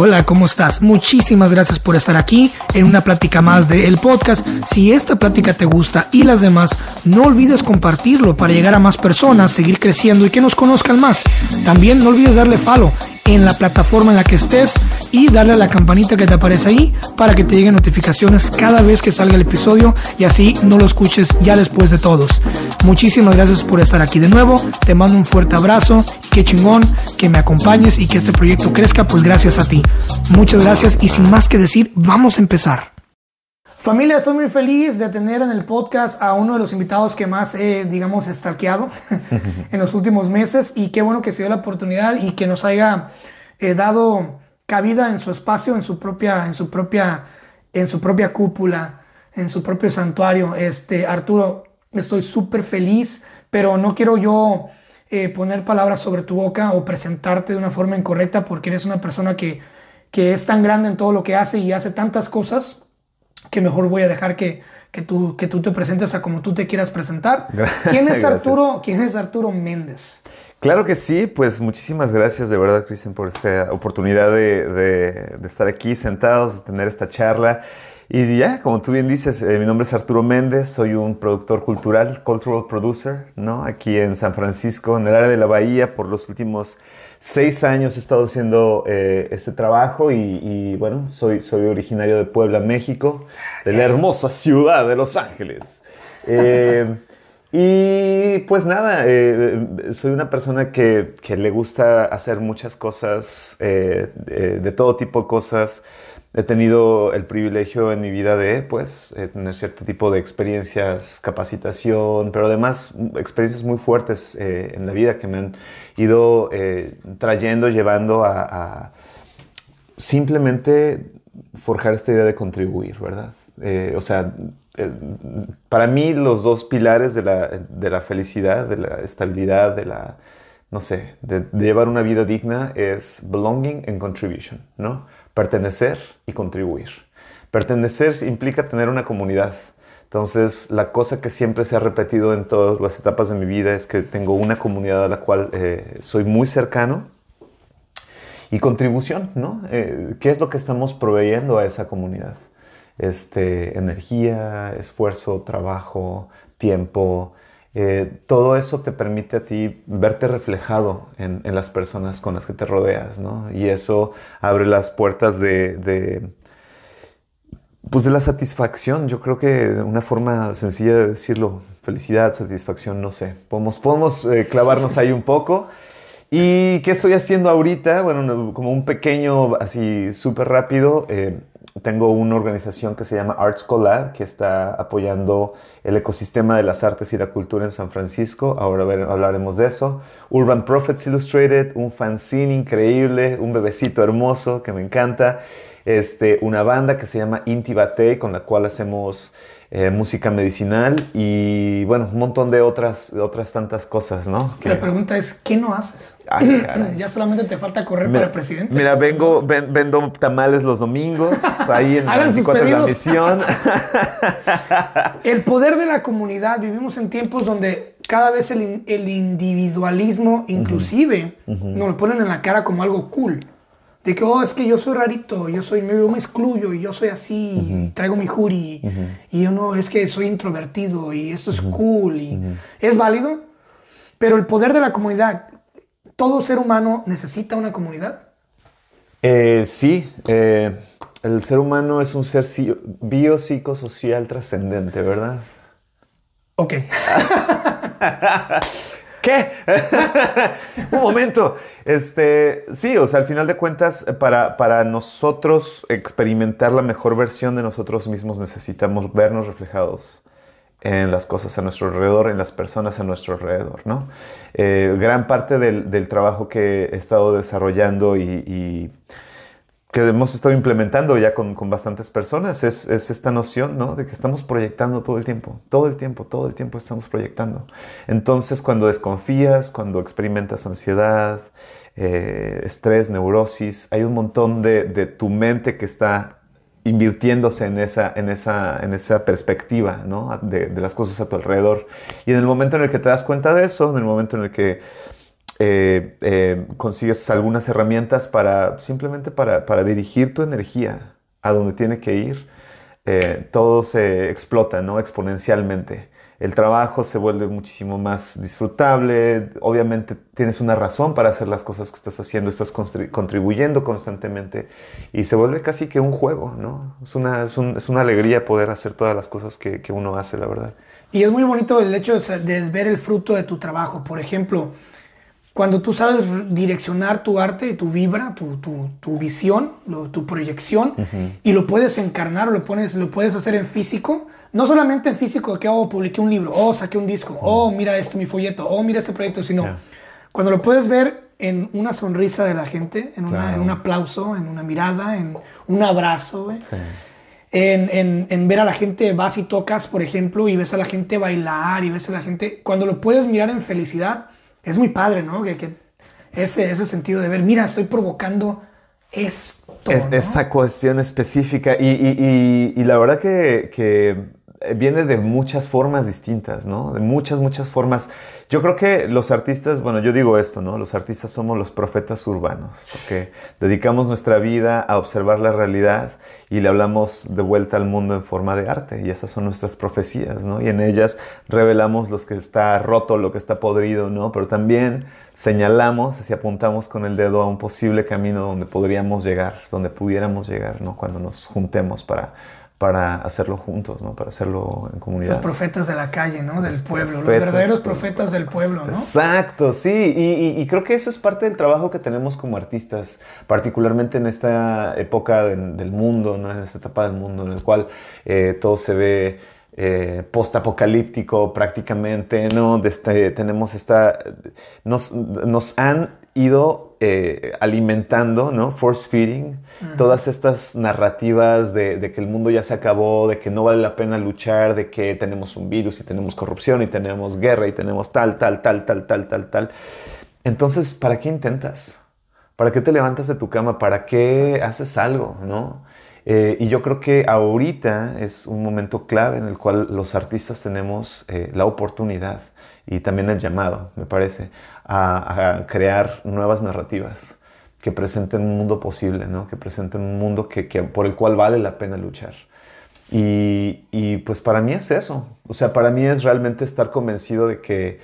Hola, ¿cómo estás? Muchísimas gracias por estar aquí en una plática más de El Podcast. Si esta plática te gusta y las demás, no olvides compartirlo para llegar a más personas, seguir creciendo y que nos conozcan más. También no olvides darle follow en la plataforma en la que estés y darle a la campanita que te aparece ahí para que te lleguen notificaciones cada vez que salga el episodio y así no lo escuches ya después de todos. Muchísimas gracias por estar aquí de nuevo. Te mando un fuerte abrazo. Qué chingón que me acompañes y que este proyecto crezca, pues gracias a ti. Muchas gracias y sin más que decir, vamos a empezar. Familia, estoy muy feliz de tener en el podcast a uno de los invitados que más he, digamos, estalqueado en los últimos meses y qué bueno que se dio la oportunidad y que nos haya eh, dado cabida en su espacio, en su propia, en su propia, en su propia cúpula, en su propio santuario. Este, Arturo, estoy súper feliz, pero no quiero yo eh, poner palabras sobre tu boca o presentarte de una forma incorrecta porque eres una persona que, que es tan grande en todo lo que hace y hace tantas cosas que mejor voy a dejar que, que, tú, que tú te presentes a como tú te quieras presentar. ¿Quién es Arturo, ¿quién es Arturo Méndez? Claro que sí, pues muchísimas gracias de verdad, Cristian, por esta oportunidad de, de, de, estar aquí sentados, de tener esta charla. Y ya, como tú bien dices, eh, mi nombre es Arturo Méndez, soy un productor cultural, cultural producer, ¿no? Aquí en San Francisco, en el área de la Bahía, por los últimos seis años he estado haciendo eh, este trabajo y, y, bueno, soy, soy originario de Puebla, México, de la hermosa ciudad de Los Ángeles. Eh, y pues nada, eh, soy una persona que, que, le gusta hacer muchas cosas, de, de, todo tipo de cosas. He tenido el privilegio en mi vida de pues, eh, tener cierto tipo de experiencias, capacitación, pero además experiencias muy fuertes eh, en la vida que me han ido eh, trayendo, llevando a, simplemente forjar esta idea de contribuir, ¿verdad? o sea, para mí los dos pilares de la, de la, felicidad, de la estabilidad, de la, no sé, de, llevar una vida digna es belonging and contribution, ¿no? Pertenecer y contribuir. Pertenecer implica tener una comunidad. Entonces, la cosa que siempre se ha repetido en todas las etapas de mi vida es que tengo una comunidad a la cual eh, soy muy cercano. Y contribución, ¿no? Eh, ¿Qué es lo que estamos proveyendo a esa comunidad? este, energía, esfuerzo, trabajo, tiempo. Eh, todo eso te permite a ti verte reflejado en, las personas con las que te rodeas, ¿no? Y eso abre las puertas de, de, pues de la satisfacción. Yo creo que una forma sencilla de decirlo, felicidad, satisfacción, no sé. Podemos, podemos eh, clavarnos ahí un poco. ¿Y qué estoy haciendo ahorita? Bueno, como un pequeño, así súper rápido. Eh, tengo una organización que se llama Arts Collab, que está apoyando el ecosistema de las artes y la cultura en San Francisco. Ahora hablaremos de eso. Urban Prophets Illustrated, un fanzine increíble, un bebecito hermoso que me encanta. Este, una banda que se llama Inti Batey, con la cual hacemos eh, música medicinal y bueno, un montón de otras, otras tantas cosas, ¿no? Que... La pregunta es, ¿qué no haces? Ay, ya solamente te falta correr mira, para presidente. Mira, vengo, ven, vendo tamales los domingos, ahí en Hagan 24 de la misión. el poder de la comunidad, vivimos en tiempos donde cada vez el, el individualismo, inclusive, uh -huh. nos lo ponen en la cara como algo cool. De que, oh, es que yo soy rarito, yo soy, yo me excluyo y yo soy así, uh -huh. traigo mi jury, uh -huh. y yo no, es que soy introvertido y esto es cool y es válido, pero el poder de la comunidad, todo ser humano necesita una comunidad. Eh, sí, eh, el ser humano es un ser biopsicosocial trascendente, ¿verdad? Ok. ¿Qué? Un momento. Este, sí, o sea, al final de cuentas, para, para nosotros experimentar la mejor versión de nosotros mismos necesitamos vernos reflejados en las cosas a nuestro alrededor, en las personas a nuestro alrededor, ¿no? Eh, gran parte del, del, trabajo que he estado desarrollando y, y que hemos estado implementando ya con, con bastantes personas es, es, esta noción ¿no? de que estamos proyectando todo el tiempo, todo el tiempo, todo el tiempo estamos proyectando. Entonces cuando desconfías, cuando experimentas ansiedad, eh, estrés, neurosis, hay un montón de, de, tu mente que está invirtiéndose en esa, en esa, en esa perspectiva ¿no? de, de las cosas a tu alrededor. Y en el momento en el que te das cuenta de eso, en el momento en el que eh, eh, consigues algunas herramientas para simplemente para, para, dirigir tu energía a donde tiene que ir, eh, todo se explota, ¿no? Exponencialmente el trabajo se vuelve muchísimo más disfrutable, obviamente tienes una razón para hacer las cosas que estás haciendo, estás contribuyendo constantemente y se vuelve casi que un juego, ¿no? Es una, es, una alegría poder hacer todas las cosas que, que, uno hace, la verdad. Y es muy bonito el hecho de ver el fruto de tu trabajo, por ejemplo, cuando tú sabes direccionar tu arte, tu vibra, tu, tu, tu visión, tu proyección, y lo puedes encarnar o lo, pones, lo puedes hacer en físico, no solamente en físico, que oh, publiqué un libro, o oh, saqué un disco, o oh, mira esto, mi folleto, o oh, mira este proyecto, sino cuando lo puedes ver en una sonrisa de la gente, en, en un aplauso, en una mirada, en un abrazo, en, en, en, ver a la gente, vas y tocas, por ejemplo, y ves a la gente bailar, y ves a la gente, cuando lo puedes mirar en felicidad, es muy padre, ¿no? Que, ese, ese sentido de ver, mira, estoy provocando esto. Esa cuestión específica. Y, la verdad que, viene de muchas formas distintas, ¿no? De muchas, muchas formas. Yo creo que los artistas, bueno, yo digo esto, ¿no? Los artistas somos los profetas urbanos, porque dedicamos nuestra vida a observar la realidad y le hablamos de vuelta al mundo en forma de arte. Y esas son nuestras profecías, ¿no? Y en ellas revelamos lo que está roto, lo que está podrido, ¿no? Pero también señalamos y apuntamos con el dedo a un posible camino donde podríamos llegar, donde pudiéramos llegar, ¿no? Cuando nos juntemos para para hacerlo juntos, ¿no? Para hacerlo en comunidad. Los profetas de la calle, ¿no? Del pueblo, los verdaderos profetas del pueblo, ¿no? Exacto, sí, y, creo que eso es parte del trabajo que tenemos como artistas, particularmente en esta época del mundo, ¿no? En esta etapa del mundo en el cual eh, todo se ve eh, post-apocalíptico prácticamente, ¿no? Este, tenemos esta... Nos, nos han ido eh, alimentando, ¿no? Force feeding, todas estas narrativas de, que el mundo ya se acabó, de que no vale la pena luchar, de que tenemos un virus y tenemos corrupción y tenemos guerra y tenemos tal, tal, tal, tal, tal, tal, tal. Entonces, ¿para qué intentas? ¿Para qué te levantas de tu cama? ¿Para qué haces algo, no? Eh, y yo creo que ahorita es un momento clave en el cual los artistas tenemos eh, la oportunidad y también el llamado, me parece, a, crear nuevas narrativas que presenten un mundo posible, ¿no? que presenten un mundo que, por el cual vale la pena luchar. Y, y, pues para mí es eso, o sea, para mí es realmente estar convencido de que,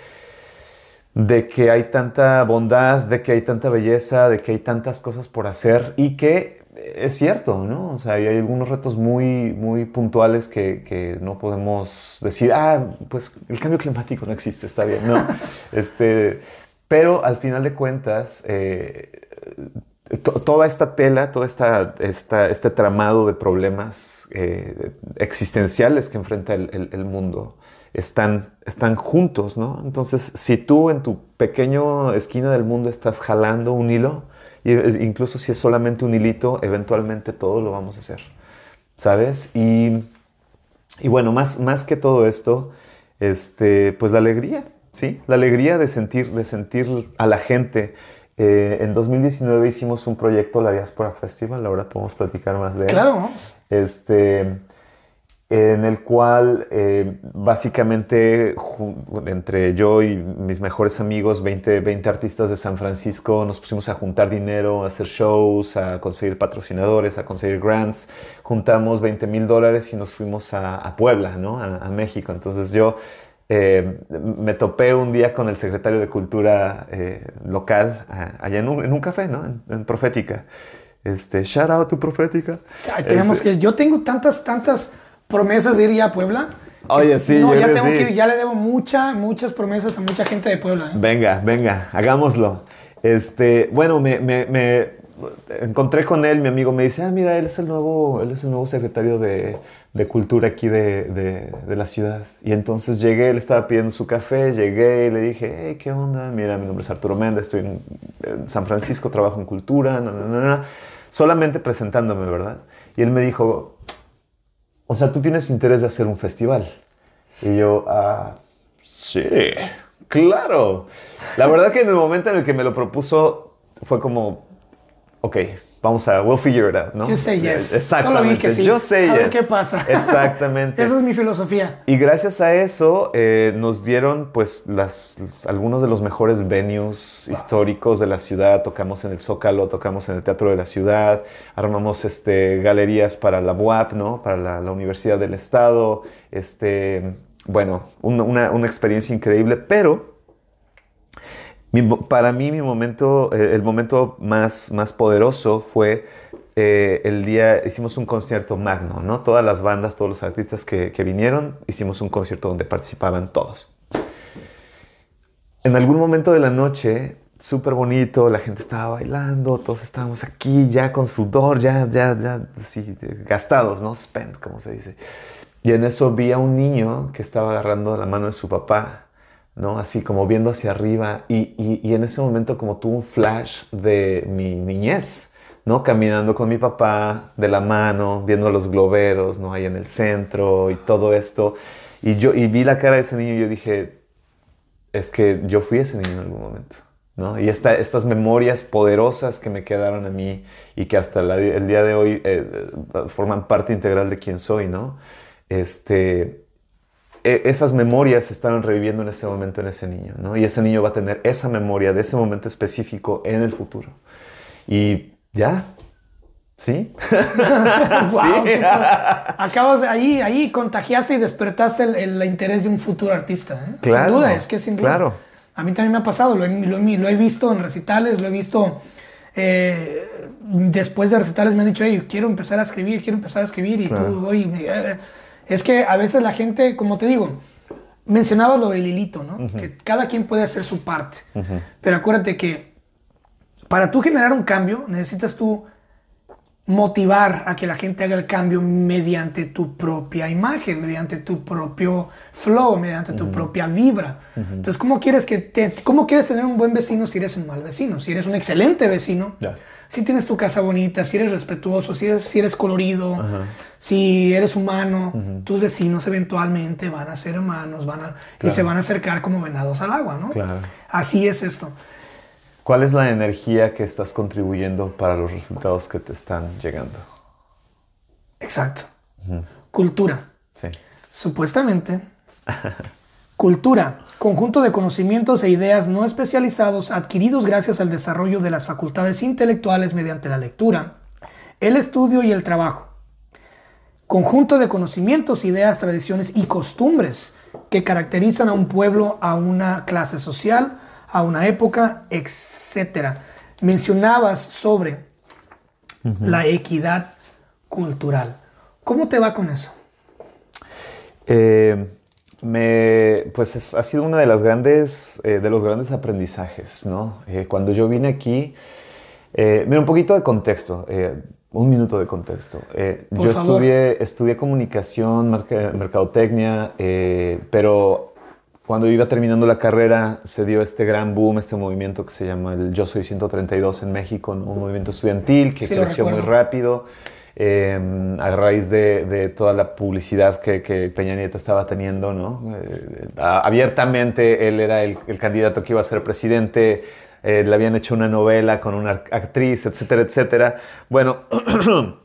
de que hay tanta bondad, de que hay tanta belleza, de que hay tantas cosas por hacer y que es cierto, ¿no? O sea, hay algunos retos muy, muy puntuales que, que, no podemos decir, ah, pues el cambio climático no existe, está bien, ¿no? este, pero al final de cuentas, eh, toda esta tela, todo esta, este tramado de problemas eh, existenciales que enfrenta el, el, mundo, están, están juntos, ¿no? Entonces, si tú en tu pequeño esquina del mundo estás jalando un hilo, incluso si es solamente un hilito, eventualmente todo lo vamos a hacer, ¿sabes? Y, y bueno, más, más que todo esto, este, pues la alegría, ¿sí? La alegría de sentir, de sentir a la gente. Eh, en 2019 hicimos un proyecto, la Diaspora Festival, ahora podemos platicar más de él. Claro, vamos. Este, en el cual eh, básicamente entre yo y mis mejores amigos, 20, 20 artistas de San Francisco, nos pusimos a juntar dinero, a hacer shows, a conseguir patrocinadores, a conseguir grants. Juntamos 20 mil dólares y nos fuimos a, Puebla, ¿no? a, México. Entonces yo eh, me topé un día con el secretario de Cultura eh, local allá en un, café, ¿no? En, Profética. Este, shout out to Profética. tenemos este que, yo tengo tantas, tantas promesas de ir ya a Puebla. Oye, sí, no, ya tengo que ya le debo muchas, muchas promesas a mucha gente de Puebla. ¿eh? Venga, venga, hagámoslo. Este, bueno, me, me, me, encontré con él, mi amigo me dice, ah, mira, él es el nuevo, él es el nuevo secretario de, de cultura aquí de, de, de, la ciudad. Y entonces llegué, él estaba pidiendo su café, llegué y le dije, hey, ¿qué onda? Mira, mi nombre es Arturo Méndez, estoy en, en San Francisco, trabajo en cultura, no, no, no. solamente presentándome, ¿verdad? Y él me dijo, o sea, tú tienes interés de hacer un festival. Y yo, ah, sí, claro. La verdad que en el momento en el que me lo propuso fue como, ok, vamos a, we'll figure it out, ¿no? Yo say yes. Exactamente. Solo vi que sí. Say a ver yes. qué pasa. Exactamente. Esa es mi filosofía. Y gracias a eso eh, nos dieron pues las, algunos de los mejores venues históricos de la ciudad. Tocamos en el Zócalo, tocamos en el Teatro de la Ciudad, armamos este, galerías para la UAP, ¿no? para la, la Universidad del Estado. Este, bueno, un- una, una experiencia increíble, pero mi para mí mi momento, eh, el momento más, más poderoso fue eh, el día, hicimos un concierto magno, ¿no? Todas las bandas, todos los artistas que, que vinieron, hicimos un concierto donde participaban todos. En algún momento de la noche, súper bonito, la gente estaba bailando, todos estábamos aquí ya con sudor, ya, ya, ya, así, gastados, ¿no? Spent, como se dice. Y en eso vi a un niño que estaba agarrando la mano de su papá, ¿no? Así como viendo hacia arriba. Y, y- en ese momento como tuvo un flash de mi niñez, ¿no? Caminando con mi papá de la mano, viendo los globeros, ¿no? Ahí en el centro y todo esto. Y yo y vi la cara de ese niño y dije, es que yo fui ese niño en algún momento. ¿no? Y esta- estas memorias poderosas que me quedaron a mí y que hasta el día de hoy eh, forman parte integral de quién soy, ¿no? Este, esas memorias estaban reviviendo en ese momento en ese niño, ¿no? Y ese niño va a tener esa memoria de ese momento específico en el futuro. Y ya, ¿sí? Wow, padre. Acabas ahí, ahí contagiaste y despertaste el, el interés de un futuro artista. ¿eh? Claro, sin duda, es que sin duda. claro. A mí también me ha pasado, lo he, lo lo he visto en recitales, lo he visto. eh, después de recitales me han dicho, hey, quiero empezar a escribir, quiero empezar a escribir. Y Claro. tú, oye, eh, es que a veces la gente, como te digo, mencionabas lo del hilito, ¿no? Que cada quien puede hacer su parte. Pero acuérdate que para tú generar un cambio, necesitas tú motivar a que la gente haga el cambio mediante tu propia imagen, mediante tu propio flow, mediante tu propia vibra. Entonces, ¿cómo quieres, que te- ¿cómo quieres tener un buen vecino si eres un mal vecino? Si eres un excelente vecino. Si tienes tu casa bonita, si eres respetuoso, si eres, si eres colorido, si eres humano, tus vecinos eventualmente van a ser humanos van a, y se van a acercar como venados al agua, ¿no? Claro. Así es esto. ¿Cuál es la energía que estás contribuyendo para los resultados que te están llegando? Exacto. Cultura. Sí. Supuestamente. Cultura. Conjunto de conocimientos e ideas no especializados adquiridos gracias al desarrollo de las facultades intelectuales mediante la lectura, el estudio y el trabajo. Conjunto de conocimientos, ideas, tradiciones y costumbres que caracterizan a un pueblo, a una clase social, a una época, etc. Mencionabas sobre la equidad cultural. ¿Cómo te va con eso? Eh, me, pues es- ha sido una de las grandes, eh, de los grandes aprendizajes, ¿no? Eh, cuando yo vine aquí, eh, mira, un poquito de contexto, eh, un minuto de contexto. Yo favor. estudié, estudié comunicación, marca- mercadotecnia, pero cuando iba terminando la carrera se dio este gran boom, este movimiento que se llama el Yo Soy 132 en México, un movimiento estudiantil que Sí, creció muy rápido eh, a raíz de, toda la publicidad que, Peña Nieto estaba teniendo, ¿no? Eh, abiertamente él era el, candidato que iba a ser presidente, eh, le habían hecho una novela con una actriz, etcétera, etcétera. Bueno,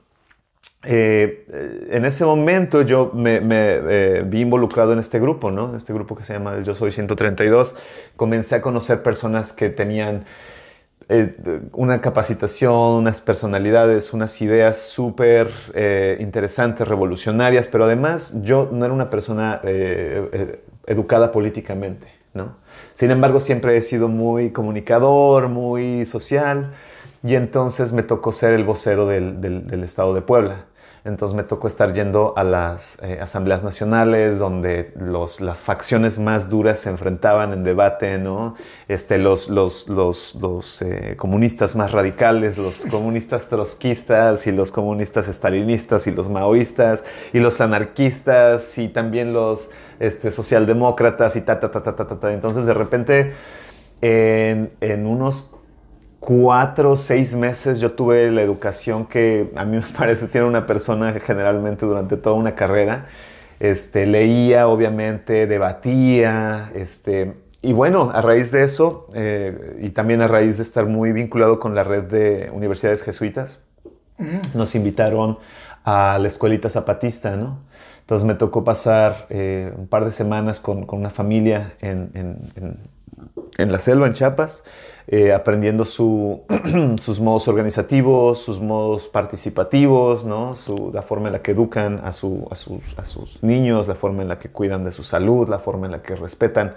eh, en ese momento yo me, me, vi involucrado en este grupo, ¿no? En este grupo que se llama el Yo Soy 132. Comencé a conocer personas que tenían eh, una capacitación, unas personalidades, unas ideas súper eh, interesantes, revolucionarias, pero además yo no era una persona eh, educada políticamente, ¿no? Sin embargo, siempre he sido muy comunicador, muy social, y entonces me tocó ser el vocero del Estado de Puebla. Entonces me tocó estar yendo a las eh, asambleas nacionales donde los, las facciones más duras se enfrentaban en debate, ¿no? Este, los los, los, los eh, comunistas más radicales, los comunistas trotskistas y los comunistas estalinistas y los maoístas y los anarquistas y también los este, socialdemócratas y ta, ta, ta, ta, ta, ta. Entonces de repente en, en unos cuatro o seis meses yo tuve la educación que a mí me parece tiene una persona generalmente durante toda una carrera. Este, leía, obviamente, debatía, este, y bueno, a raíz de eso, eh, y también a raíz de estar muy vinculado con la red de universidades jesuitas, nos invitaron a la escuelita zapatista, ¿no? Entonces me tocó pasar eh, un par de semanas con, una familia en, en, la selva, en Chiapas, eh, aprendiendo su, sus modos organizativos, sus modos participativos, ¿no? Su, la forma en la que educan a, su, a, sus, niños, la forma en la que cuidan de su salud, la forma en la que respetan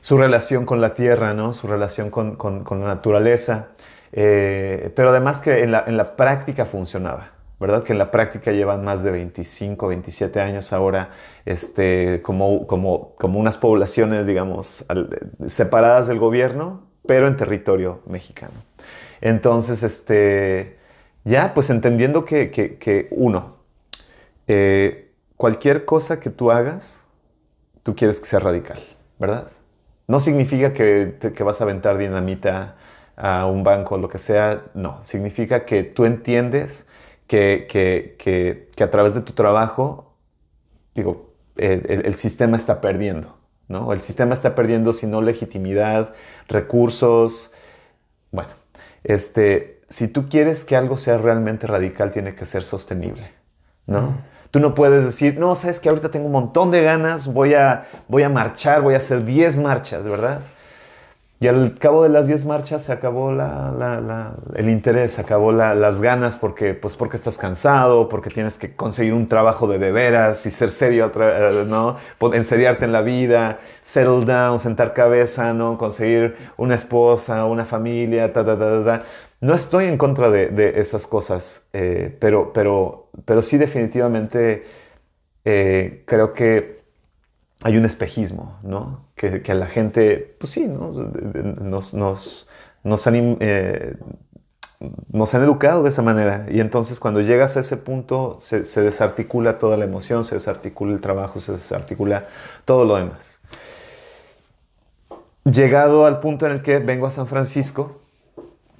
su relación con la tierra, ¿no? su relación con la naturaleza, eh, pero además que en la, en la práctica funcionaba. ¿verdad? Que en la práctica llevan más de 25, 27 años ahora, este, como, como, como unas poblaciones, digamos, separadas del gobierno, pero en territorio mexicano. Entonces, este, ya, pues entendiendo que, que, uno, eh, cualquier cosa que tú hagas, tú quieres que sea radical, ¿verdad? No significa que, que vas a aventar dinamita a un banco o lo que sea, no. Significa que tú entiendes que, que, que a través de tu trabajo, digo, el sistema está perdiendo. ¿No? El sistema está perdiendo, si no, legitimidad, recursos. Bueno, este, si tú quieres que algo sea realmente radical, tiene que ser sostenible, ¿no? Tú no puedes decir, no, sabes que ahorita tengo un montón de ganas, voy a, voy a marchar, voy a hacer 10 marchas, ¿verdad? Y al cabo de las 10 marchas se acabó el interés, se acabó las ganas porque, pues porque estás cansado, porque tienes que conseguir un trabajo de de veras y ser serio, eh, ¿no? Enseriarte en la vida, settle down, sentar cabeza, ¿no? Conseguir una esposa, una familia, ta, ta, ta, ta. No estoy en contra de, esas cosas, eh, pero, pero, pero sí definitivamente eh, creo que hay un espejismo, ¿no? Que, que la gente, pues sí, ¿no? Nos, nos, nos, han, eh, nos han educado de esa manera. Y entonces cuando llegas a ese punto se, se, desarticula toda la emoción, se desarticula el trabajo, se desarticula todo lo demás. Llegado al punto en el que vengo a San Francisco,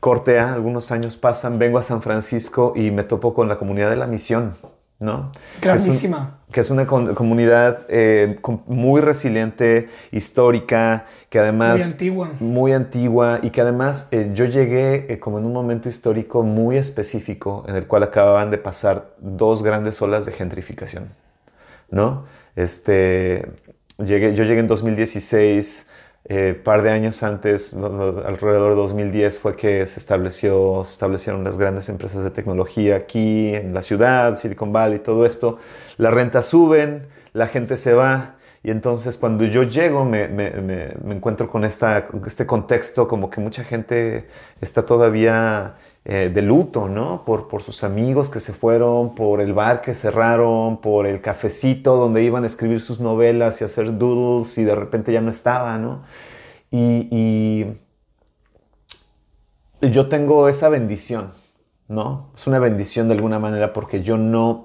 cortea, algunos años pasan, vengo a San Francisco y me topo con la comunidad de la misión. ¿No? Grandísima. Que es, una comunidad eh, muy resiliente, histórica, que además... Muy antigua. Muy antigua y que además eh, yo llegué eh, como en un momento histórico muy específico en el cual acababan de pasar dos grandes olas de gentrificación, ¿no? Este, llegué, yo llegué en 2016 eh, par de años antes, alrededor de 2010, fue que se, estableció, se establecieron las grandes empresas de tecnología aquí en la ciudad, Silicon Valley, todo esto. Las rentas suben, la gente se va. Y entonces cuando yo llego me, me, me, encuentro con, esta, este contexto como que mucha gente está todavía eh, de luto, ¿no? Por, por sus amigos que se fueron, por el bar que cerraron, por el cafecito donde iban a escribir sus novelas y hacer doodles y de repente ya no estaba, ¿no? Y, y yo tengo esa bendición, ¿no? Es una bendición de alguna manera porque yo no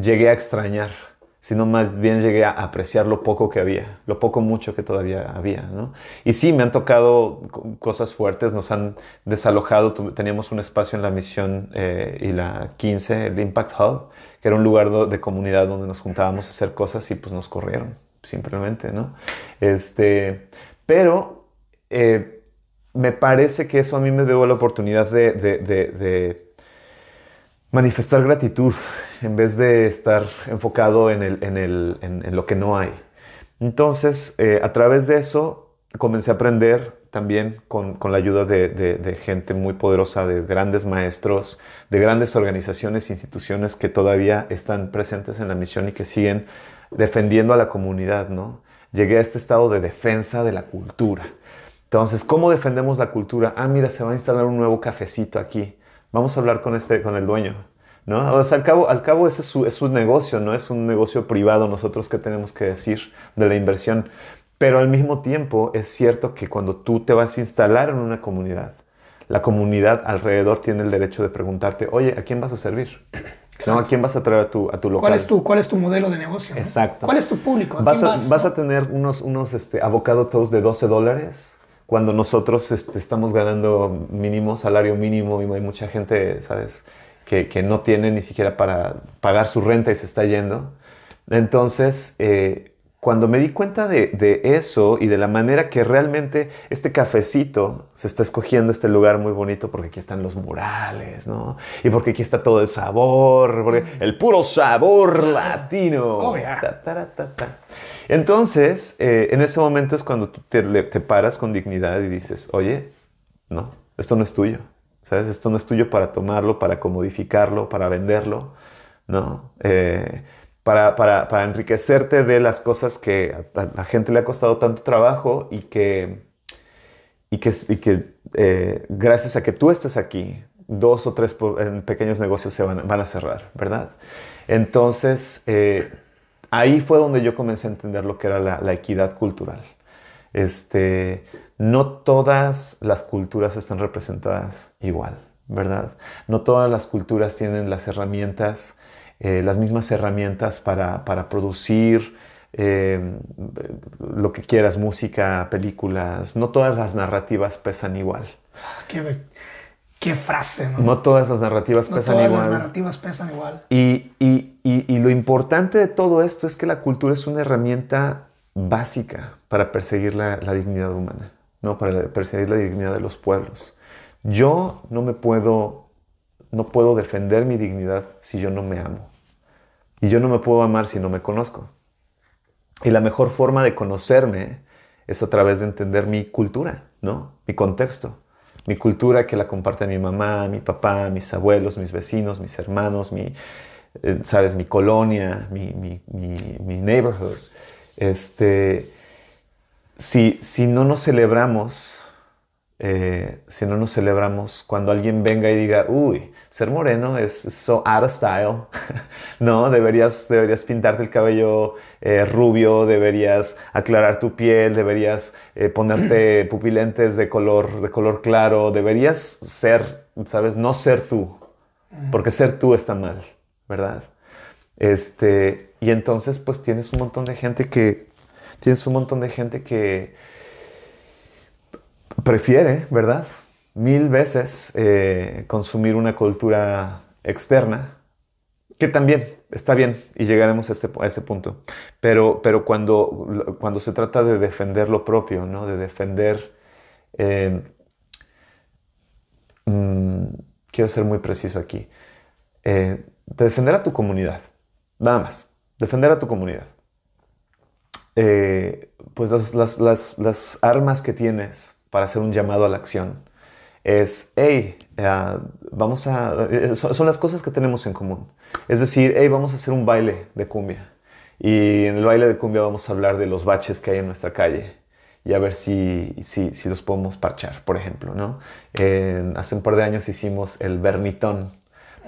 llegué a extrañar sino más bien llegué a apreciar lo poco que había, lo poco mucho que todavía había, ¿no? Y sí, me han tocado cosas fuertes, nos han desalojado, teníamos un espacio en la misión eh, y la 15, el Impact Hub, que era un lugar de comunidad donde nos juntábamos a hacer cosas y pues nos corrieron, simplemente, ¿no? Este, pero eh, me parece que eso a mí me dio la oportunidad de, manifestar gratitud en vez de estar enfocado en, el, en, el, en, lo que no hay. Entonces, eh, a través de eso, comencé a aprender también con, con la ayuda de, de, gente muy poderosa, de grandes maestros, de grandes organizaciones, instituciones que todavía están presentes en la misión y que siguen defendiendo a la comunidad, ¿no? Llegué a este estado de defensa de la cultura. Entonces, ¿cómo defendemos la cultura? Ah, mira, se va a instalar un nuevo cafecito aquí vamos a hablar con, este, con el dueño. ¿no? al cabo, al cabo ese es su, es su negocio, no es un negocio privado, nosotros que tenemos que decir de la inversión. Pero al mismo tiempo es cierto que cuando tú te vas a instalar en una comunidad, la comunidad alrededor tiene el derecho de preguntarte, oye, ¿a quién vas a servir? ¿No? ¿A quién vas a traer a tu, a tu local? ¿Cuál es tu, cuál es tu modelo de negocio? Exacto. ¿Cuál es tu público? vas, a, vas, a, tener unos, unos este, avocado toast de 12 dólares cuando nosotros este, estamos ganando mínimo, salario mínimo, y hay mucha gente, ¿sabes?, que, que, no tiene ni siquiera para pagar su renta y se está yendo. Entonces, eh, cuando me di cuenta de, eso y de la manera que realmente este cafecito se está escogiendo este lugar muy bonito porque aquí están los murales, ¿no? Y porque aquí está todo el sabor, porque el puro sabor latino. Oh, Entonces, eh, en ese momento es cuando tú te, paras con dignidad y dices, oye, no, esto no es tuyo, ¿sabes? Esto no es tuyo para tomarlo, para comodificarlo, para venderlo, ¿no? Eh, para, enriquecerte de las cosas que a la gente le ha costado tanto trabajo y que, y que, eh, gracias a que tú estés aquí, dos o tres pequeños negocios se van, a cerrar, ¿verdad? Entonces, ahí fue donde yo comencé a entender lo que era la, equidad cultural. Este, no todas las culturas están representadas igual, ¿verdad? No todas las culturas tienen las herramientas eh, las mismas herramientas para, producir eh, lo que quieras, música, películas. No todas las narrativas pesan igual. Qué, frase, ¿no? No todas las narrativas pesan igual. No todas las narrativas pesan igual. Y, y, lo importante de todo esto es que la cultura es una herramienta básica para perseguir la, la dignidad humana, ¿no? Para perseguir la dignidad de los pueblos. Yo no me puedo, no puedo defender mi dignidad si yo no me amo. Y yo no me puedo amar si no me conozco. Y la mejor forma de conocerme es a través de entender mi cultura, ¿no? Mi contexto. Mi cultura que la comparte mi mamá, mi papá, mis abuelos, mis vecinos, mis hermanos, mi, eh, ¿sabes? Mi colonia, mi, mi, mi, neighborhood. Este, si, si no nos celebramos eh, si no nos celebramos, cuando alguien venga y diga, uy, ser moreno es so out of style, no, deberías, deberías pintarte el cabello eh, rubio, deberías aclarar tu piel, deberías eh, ponerte pupilentes de color, de color claro, deberías ser, sabes, no ser tú, porque ser tú está mal, ¿verdad? Este, y entonces pues tienes un montón de gente que, tienes un montón de gente que, prefiere, ¿verdad? Mil veces eh, consumir una cultura externa, que también está bien y llegaremos a, este, ese punto. Pero, pero cuando, cuando se trata de defender lo propio, ¿no? De defender... Eh, mm, quiero ser muy preciso aquí. Eh, de defender a tu comunidad. Nada más. Defender a tu comunidad. pues las, las armas que tienes para hacer un llamado a la acción es, hey, eh, vamos a, eh, son, las cosas que tenemos en común. Es decir, hey, vamos a hacer un baile de cumbia. Y en el baile de cumbia vamos a hablar de los baches que hay en nuestra calle y a ver si, si, si los podemos parchar, por ejemplo, ¿no? hace un par de años hicimos el Bernitón,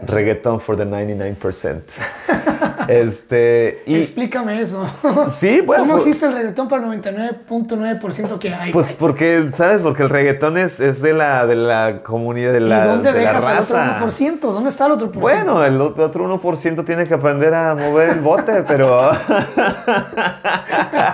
reggaeton for the 99%. Este, y, Explícame eso. Sí, bueno. ¿Cómo existe el reggaetón para el 99.9% que hay? Pues porque, ¿sabes? Porque el reggaetón es, es de, la, de la comunidad, de la, ¿Y dónde de dejas la raza. el otro 1%? ¿Dónde está el otro por Bueno, el otro 1% tiene que aprender a mover el bote, pero...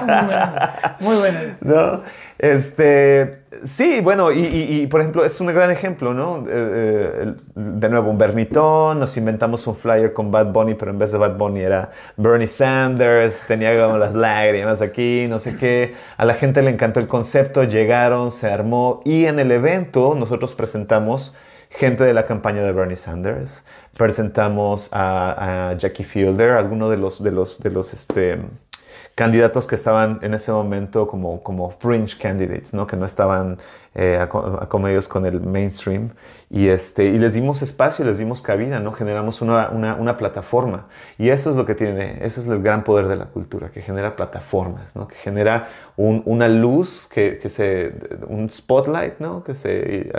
muy buena. Muy buena. ¿No? Este, sí, bueno, y, por ejemplo, es un gran ejemplo, ¿no? Eh, eh, de nuevo, un Bernitón, nos inventamos un flyer con Bad Bunny, pero en vez de Bad Bunny era Bernie Sanders, tenía como las lágrimas aquí, no sé qué. A la gente le encantó el concepto, llegaron, se armó, y en el evento nosotros presentamos gente de la campaña de Bernie Sanders, presentamos a, Jackie Fielder, alguno de los, de los, de los, este, candidatos que estaban en ese momento como, como fringe candidates, ¿no? que no estaban eh, con el mainstream. Y, este, y les dimos espacio, les dimos cabida, ¿no? generamos una, una, una, plataforma. Y eso es lo que tiene, ese es el gran poder de la cultura, que genera plataformas, ¿no? que genera un, una luz, que, que, se, un spotlight, ¿no? que se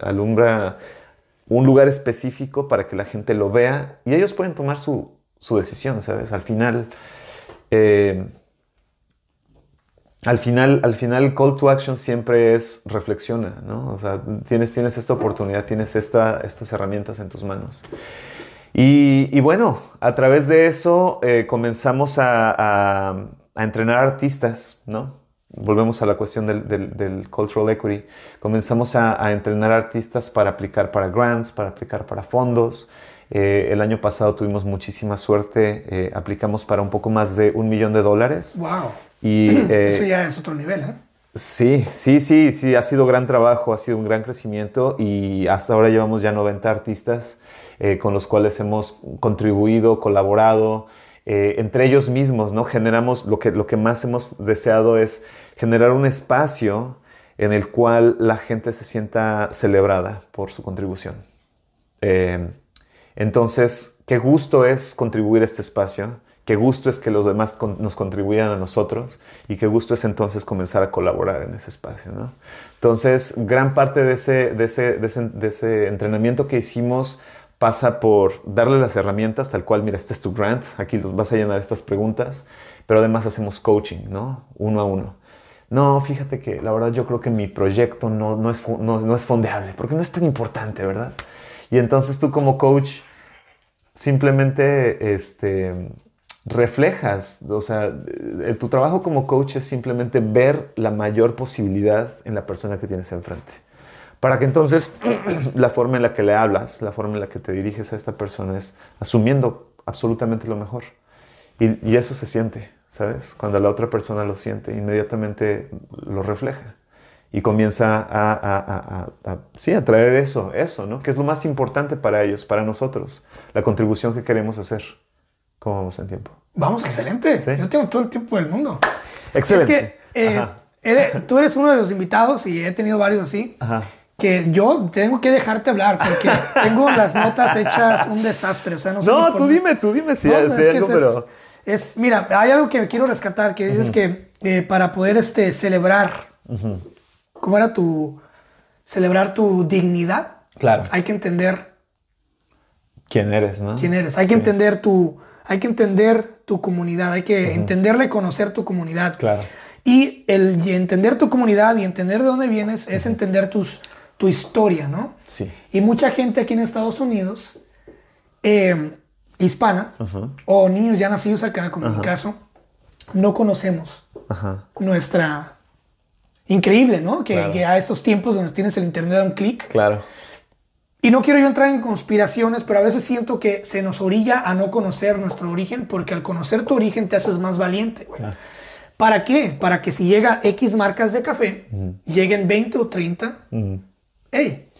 alumbra un lugar específico para que la gente lo vea y ellos pueden tomar su, su decisión, ¿sabes? Al final... Eh, al final, al final, call to action siempre es reflexiona, ¿no? O sea, tienes, tienes esta oportunidad, tienes esta, estas herramientas en tus manos. Y, bueno, a través de eso eh, comenzamos a, entrenar artistas, ¿no? volvemos a la cuestión del, cultural equity, comenzamos a, entrenar artistas para aplicar para grants, para aplicar para fondos. Eh, el año pasado tuvimos muchísima suerte, eh, aplicamos para un poco más de un millón de dólares. ¡Wow! Y, eh, Eso ya es otro nivel, ¿eh? Sí, sí, sí, sí, ha sido gran trabajo, ha sido un gran crecimiento y hasta ahora llevamos ya 90 artistas con los cuales hemos contribuido, colaborado, entre ellos mismos, ¿no? Generamos, lo que, lo que más hemos deseado es generar un espacio en el cual la gente se sienta celebrada por su contribución. Eh, entonces, qué gusto es contribuir a este espacio Qué gusto es que los demás nos contribuyan a nosotros y qué gusto es entonces comenzar a colaborar en ese espacio. ¿no? Entonces, gran parte de ese, de, ese, de, ese, de ese, entrenamiento que hicimos pasa por darle las herramientas, tal cual, mira, este es tu grant, aquí vas a llenar estas preguntas, pero además hacemos coaching, ¿no? Uno a uno. No, fíjate que la verdad yo creo que mi proyecto no, no, es, no, no es fondeable, porque no es tan importante, ¿verdad? Y entonces tú como coach simplemente este, reflejas, o sea, tu trabajo como coach es simplemente ver la mayor posibilidad en la persona que tienes enfrente. Para que entonces la forma en la que le hablas, la forma en la que te diriges a esta persona es asumiendo absolutamente lo mejor. Y eso se siente, ¿sabes? Cuando la otra persona lo siente, inmediatamente lo refleja. Y comienza a, a, a, a, sí, a traer eso, eso, ¿no? Que es lo más importante para ellos, para nosotros, la contribución que queremos hacer. ¿Cómo vamos en tiempo? Vamos, excelente. ¿Sí? Yo tengo todo el tiempo del mundo. Excelente. Es que eh, eres, tú eres uno de los invitados y he tenido varios así. Ajá. Que yo tengo que dejarte hablar porque tengo las notas hechas un desastre. O sea, no, sé no tú dime, tú dime si no, es, si algo, es, pero. Es, mira, hay algo que quiero rescatar que dices uh -huh. que eh, para poder este, celebrar, uh -huh. ¿Cómo era tu. celebrar tu dignidad? Claro. Hay que entender. ¿Quién eres, no? ¿Quién eres? Hay sí. que entender tu hay que entender tu comunidad, hay que uh -huh. entenderle, conocer tu comunidad. Claro. Y el y entender tu comunidad y entender de dónde vienes es entender tus, tu historia, ¿no? Sí. Y mucha gente aquí en Estados Unidos, eh, hispana, uh -huh. o niños ya nacidos acá, como en mi caso, no conocemos nuestra... Increíble, ¿no? Que, claro. que, a estos tiempos donde tienes el internet a un clic. Claro. Y no quiero yo entrar en conspiraciones, pero a veces siento que se nos orilla a no conocer nuestro origen, porque al conocer tu origen te haces más valiente. Ah. ¿Para qué? Para que si llega X marcas de café, uh -huh. lleguen 20 o 30. Uh -huh. Hey,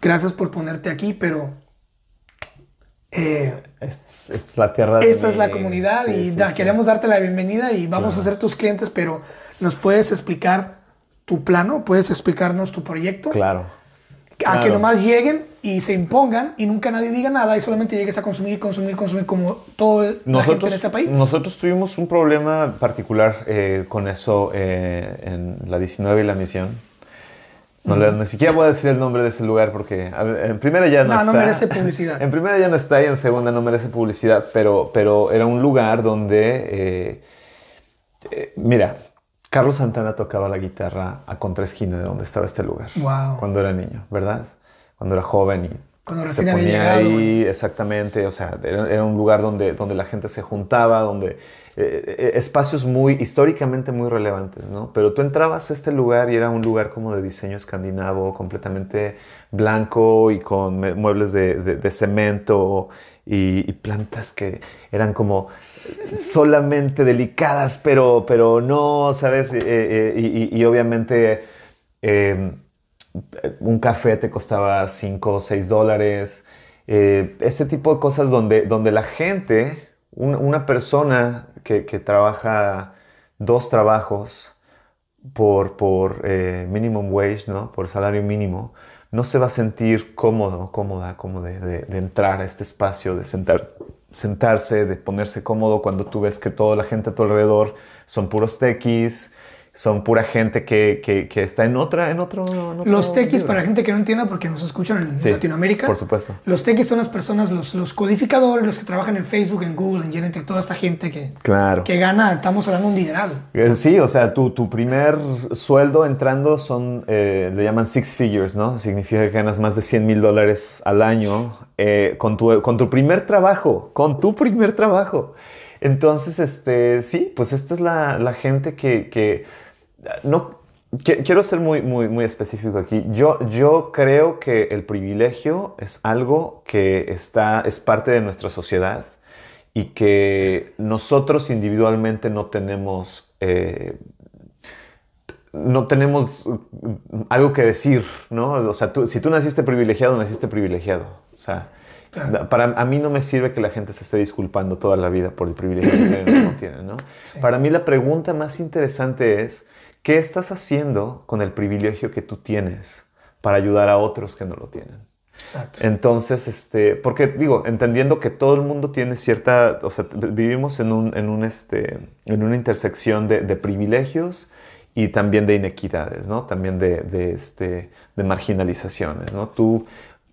gracias por ponerte aquí, pero... Eh, es, es, la tierra de Esta mi... es la comunidad sí, y sí, da, sí. queremos darte la bienvenida y vamos claro. a ser tus clientes, pero ¿nos puedes explicar tu plano? ¿Puedes explicarnos tu proyecto? Claro a claro. que nomás lleguen y se impongan y nunca nadie diga nada y solamente llegues a consumir, consumir, consumir como toda la gente en este país. Nosotros tuvimos un problema particular eh, con eso eh, en la 19 y la misión. No, uh -huh. Ni siquiera voy a decir el nombre de ese lugar porque en primera ya no, no está. No merece publicidad. En primera ya no está y en segunda no merece publicidad, pero, pero era un lugar donde, eh, mira, Carlos Santana tocaba la guitarra a contraesquina de donde estaba este lugar. Wow. Cuando era niño, ¿verdad? Cuando era joven y cuando se recién ponía había llegado, ahí, exactamente. O sea, era, era, un lugar donde, donde la gente se juntaba, donde eh, espacios muy históricamente muy relevantes, ¿no? Pero tú entrabas a este lugar y era un lugar como de diseño escandinavo, completamente blanco y con muebles de, cemento y, plantas que eran como solamente delicadas, pero, pero no, ¿sabes? Eh, eh, y, obviamente eh, un café te costaba 5 o 6 dólares. Eh, este tipo de cosas donde, donde la gente, un, una persona que, que, trabaja dos trabajos por, por eh, minimum wage, ¿no? por salario mínimo, no se va a sentir cómodo, cómoda, como de, de, de entrar a este espacio, de sentar, sentarse, de ponerse cómodo cuando tú ves que toda la gente a tu alrededor son puros tequis, son pura gente que, que, que, está en otra, en otro. En otro los tequis, para la gente que no entienda, porque nos escuchan en sí, Latinoamérica. Por supuesto. Los tequis son las personas, los, los, codificadores, los que trabajan en Facebook, en Google, en Genetic, toda esta gente que, claro. que gana, estamos hablando de un dineral. Sí, o sea, tu, tu primer sueldo entrando son, eh, le llaman six figures, ¿no? Significa que ganas más de 100 mil dólares al año eh, con, tu, con tu primer trabajo, con tu primer trabajo. Entonces, este, sí, pues esta es la, la gente que, que no, quiero ser muy, muy, muy específico aquí. Yo, yo creo que el privilegio es algo que está, es parte de nuestra sociedad y que nosotros individualmente no tenemos, eh, no tenemos algo que decir, ¿no? O sea, si tú naciste privilegiado, naciste privilegiado. O sea, para a mí no me sirve que la gente se esté disculpando toda la vida por el privilegio que no tienen, ¿no? Para mí la pregunta más interesante es, ¿qué estás haciendo con el privilegio que tú tienes para ayudar a otros que no lo tienen? Entonces, este, porque digo, entendiendo que todo el mundo tiene cierta, o sea, vivimos en, un, en, un, este, en una intersección de, de, privilegios y también de inequidades, ¿no? También de, de, este, de marginalizaciones, ¿no? Tú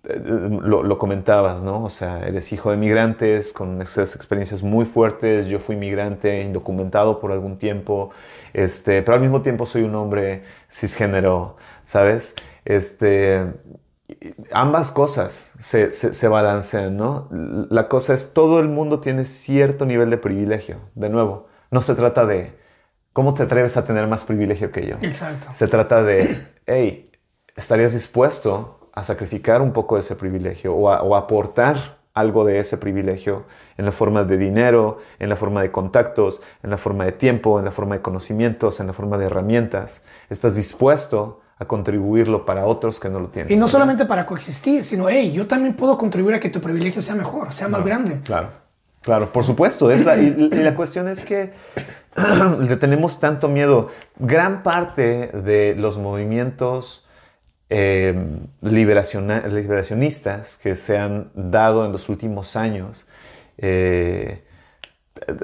eh, lo, lo, comentabas, ¿no? O sea, eres hijo de migrantes con experiencias muy fuertes, yo fui migrante indocumentado por algún tiempo, este, pero al mismo tiempo soy un hombre cisgénero, ¿sabes? Este, ambas cosas se, se, balancean, ¿no? La cosa es, todo el mundo tiene cierto nivel de privilegio. De nuevo, no se trata de cómo te atreves a tener más privilegio que yo. Exacto. Se trata de, hey, ¿estarías dispuesto a sacrificar un poco de ese privilegio o a, aportar algo de ese privilegio en la forma de dinero, en la forma de contactos, en la forma de tiempo, en la forma de conocimientos, en la forma de herramientas? ¿Estás dispuesto a contribuirlo para otros que no lo tienen. Y no solamente para coexistir, sino, hey, yo también puedo contribuir a que tu privilegio sea mejor, sea más grande. Claro, claro, por supuesto. Es la, y, la cuestión es que le tenemos tanto miedo. Gran parte de los movimientos eh, liberacionistas que se han dado en los últimos años, eh,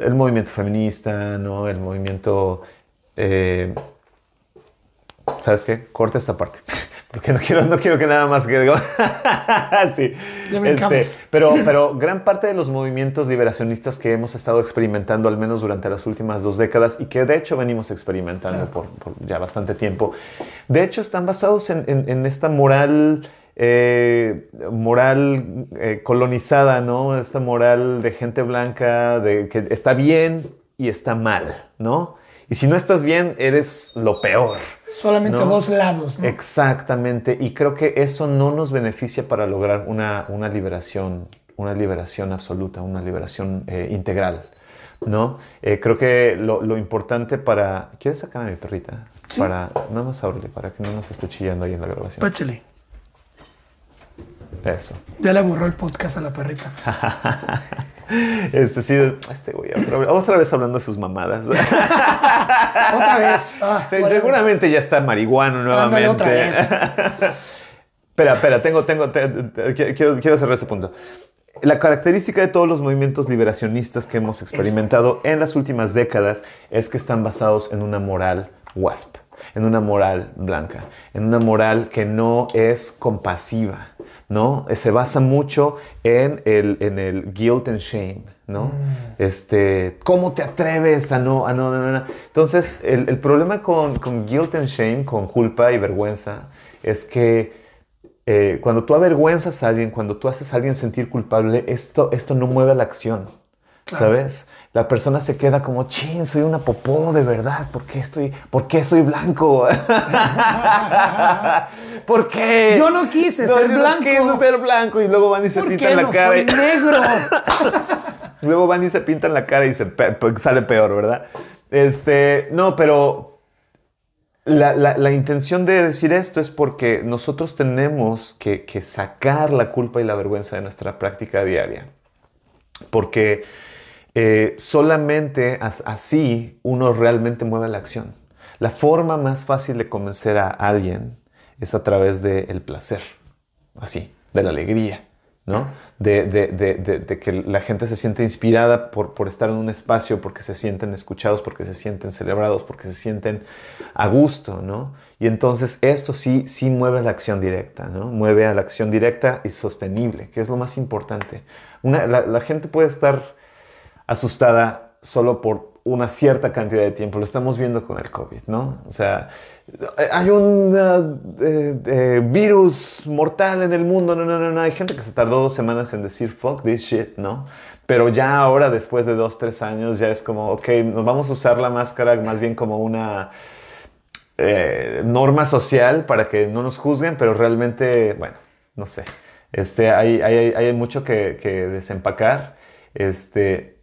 el movimiento feminista, ¿no? el movimiento... Eh, ¿sabes qué? Corta esta parte. Porque no quiero, no quiero que nada más que digo. sí. Este, pero, pero gran parte de los movimientos liberacionistas que hemos estado experimentando, al menos durante las últimas dos décadas, y que de hecho venimos experimentando por, ya bastante tiempo, de hecho están basados en, en, esta moral. Eh, moral eh, colonizada, ¿no? Esta moral de gente blanca, de que está bien y está mal, ¿no? Y si no estás bien, eres lo peor. Solamente dos lados. ¿no? Exactamente. Y creo que eso no nos beneficia para lograr una, una liberación, una liberación absoluta, una liberación eh, integral. ¿no? Eh, creo que lo, lo, importante para... ¿Quieres sacar a mi perrita? Para... Nada más ábrele, para que no nos esté chillando ahí en la grabación. Páchale. Eso. Ya le borró el podcast a la perrita. Este sí, este güey, otra, vez hablando de sus mamadas. otra vez. Ah, seguramente ya está marihuano nuevamente. otra vez. espera, espera, tengo, tengo, quiero, quiero cerrar este punto. La característica de todos los movimientos liberacionistas que hemos experimentado en las últimas décadas es que están basados en una moral WASP, en una moral blanca, en una moral que no es compasiva, ¿no? Se basa mucho en el, en el guilt and shame, ¿no? Mm. Este, ¿cómo te atreves a no, a no, no, no? Entonces, el, el problema con, con, guilt and shame, con culpa y vergüenza, es que eh, cuando tú avergüenzas a alguien, cuando tú haces a alguien sentir culpable, esto, esto no mueve la acción, ¿sabes? La persona se queda como, chin, soy una popó de verdad, ¿por qué, estoy, ¿por qué soy blanco? ¿Por qué? Yo no quise ser blanco. No quise ser blanco y luego van y se pintan la cara. Soy negro. luego van y se pintan la cara y se sale peor, ¿verdad? Este, no, pero la, la, intención de decir esto es porque nosotros tenemos que, que sacar la culpa y la vergüenza de nuestra práctica diaria. Porque eh, solamente así uno realmente mueve la acción. La forma más fácil de convencer a alguien es a través del placer, así, de la alegría, ¿no? De, que la gente se siente inspirada por, por, estar en un espacio, porque se sienten escuchados, porque se sienten celebrados, porque se sienten a gusto, ¿no? Y entonces esto sí, sí mueve la acción directa, ¿no? Mueve a la acción directa y sostenible, que es lo más importante. la gente puede estar asustada solo por una cierta cantidad de tiempo. Lo estamos viendo con el COVID, ¿no? O sea, hay un eh, eh, virus mortal en el mundo. No, no, no, no. Hay gente que se tardó dos semanas en decir fuck this shit, ¿no? Pero ya ahora, después de dos, tres años, ya es como, ok, nos vamos a usar la máscara más bien como una eh, norma social para que no nos juzguen, pero realmente, bueno, no sé. Este, hay, hay, hay mucho que, que, desempacar, este,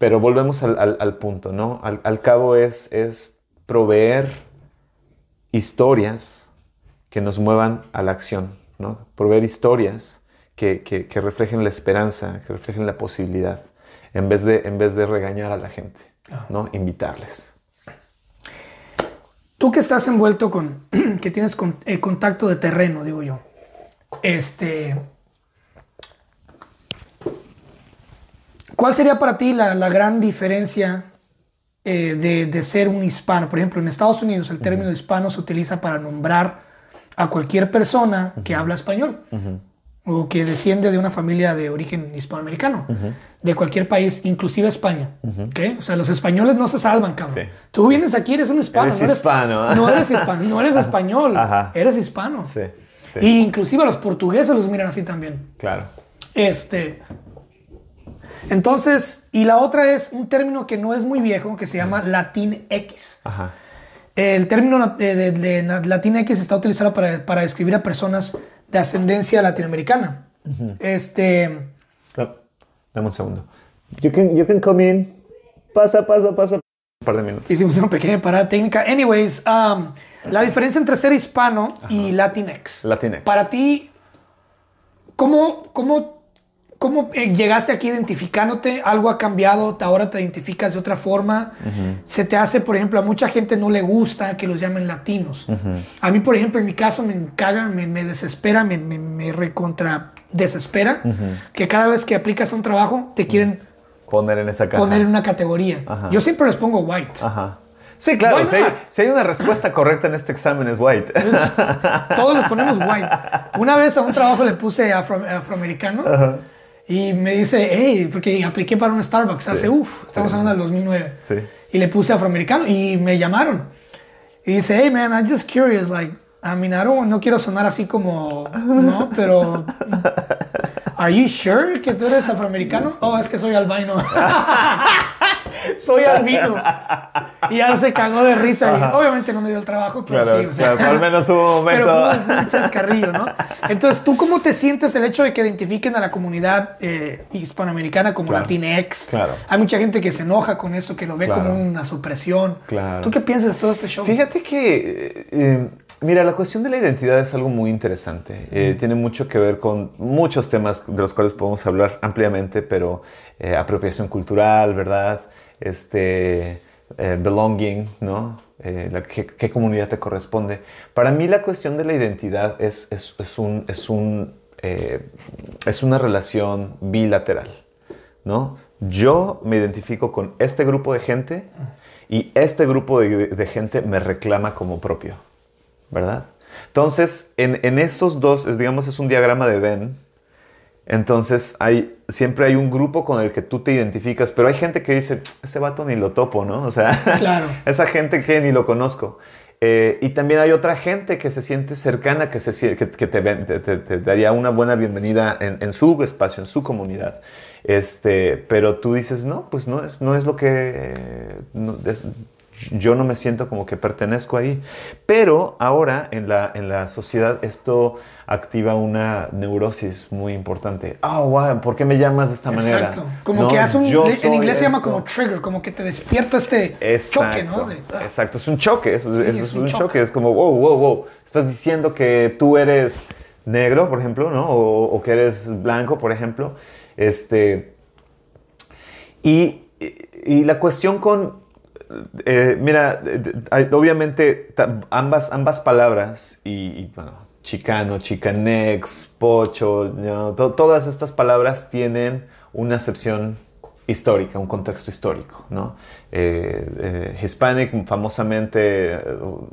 pero volvemos al, al, al punto, ¿no? Al, al, cabo es, es proveer historias que nos muevan a la acción, ¿no? Proveer historias que, reflejen la esperanza, que reflejen la posibilidad, en vez de, en vez de regañar a la gente, ah. ¿no? Invitarles. Tú que estás envuelto con, que tienes el eh, contacto de terreno, digo yo, este, ¿cuál sería para ti la, gran diferencia eh, de, ser un hispano? Por ejemplo, en Estados Unidos el término hispano se utiliza para nombrar a cualquier persona que habla español o que desciende de una familia de origen hispanoamericano, de cualquier país, inclusive España. O sea, los españoles no se salvan, cabrón. Tú vienes aquí, eres un hispano. Eres no hispano. No eres, hispano, no eres español, eres hispano. Sí, Y inclusive a los portugueses los miran así también. Claro. Este. Entonces, y la otra es un término que no es muy viejo, que se llama Latinx. Ajá. El término de, de, Latinx está utilizado para, para describir a personas de ascendencia latinoamericana. Este. dame un segundo. You can, you can come in. Pasa, pasa, pasa. Un par de minutos. Hicimos una pequeña parada técnica. Anyways, um, la diferencia entre ser hispano y Latinx. Latinx. Para ti, ¿cómo, cómo ¿Cómo eh, llegaste aquí identificándote? ¿Algo ha cambiado? ¿Ahora te identificas de otra forma? Se te hace, por ejemplo, a mucha gente no le gusta que los llamen latinos. A mí, por ejemplo, en mi caso me caga, me, desespera, me, me, recontra desespera que cada vez que aplicas un trabajo te quieren poner en esa Poner en una categoría. Yo siempre les pongo white. Sí, claro, si hay, una respuesta correcta en este examen es white. todos le ponemos white. Una vez a un trabajo le puse afroamericano. Y me dice, hey, porque apliqué para un Starbucks hace, uff, estamos hablando del 2009. Sí. Y le puse afroamericano y me llamaron. Y dice, hey, man, I'm just curious, like, I mean, I don't, no quiero sonar así como, ¿no? Pero, ¿are you sure que tú eres afroamericano? Oh, es que soy albino. soy albino. Y ya se cagó de risa. Y obviamente no me dio el trabajo, pero sí. O sea, al menos hubo un momento. Pero un chascarrillo, ¿no? Entonces, ¿tú cómo te sientes el hecho de que identifiquen a la comunidad eh, hispanoamericana como Latinx? Claro. Hay mucha gente que se enoja con esto, que lo ve como una supresión. Claro. ¿Tú qué piensas de todo este show? Fíjate que, eh, mira, la cuestión de la identidad es algo muy interesante. Eh, tiene mucho que ver con muchos temas de los cuales podemos hablar ampliamente, pero apropiación cultural, ¿verdad? Este, eh, belonging, ¿no? Eh, qué, comunidad te corresponde. Para mí la cuestión de la identidad es, es, un, es, un, eh, es una relación bilateral, ¿no? Yo me identifico con este grupo de gente y este grupo de, gente me reclama como propio, ¿verdad? Entonces, en, en esos dos, digamos, es un diagrama de Venn, entonces, hay, siempre hay un grupo con el que tú te identificas, pero hay gente que dice, ese vato ni lo topo, ¿no? O sea, esa gente que ni lo conozco. Eh, y también hay otra gente que se siente cercana, que, se, que, te, daría una buena bienvenida en, su espacio, en su comunidad. Este, pero tú dices, no, pues no es, no es lo que... yo no me siento como que pertenezco ahí. Pero ahora en la, en la sociedad esto activa una neurosis muy importante. Oh, wow, ¿por qué me llamas de esta manera? Exacto. Como que hace un. En inglés se llama como trigger, como que te despierta este choque, ¿no? Ah. Exacto, es un choque. Es, es, un, choque. Es como, wow, wow, wow. Estás diciendo que tú eres negro, por ejemplo, ¿no? O, que eres blanco, por ejemplo. Este. Y, y la cuestión con. Eh, mira, obviamente ambas, ambas palabras y, bueno, chicano, chicanex, pocho, todas estas palabras tienen una acepción histórica, un contexto histórico, ¿no? Eh, eh, Hispanic famosamente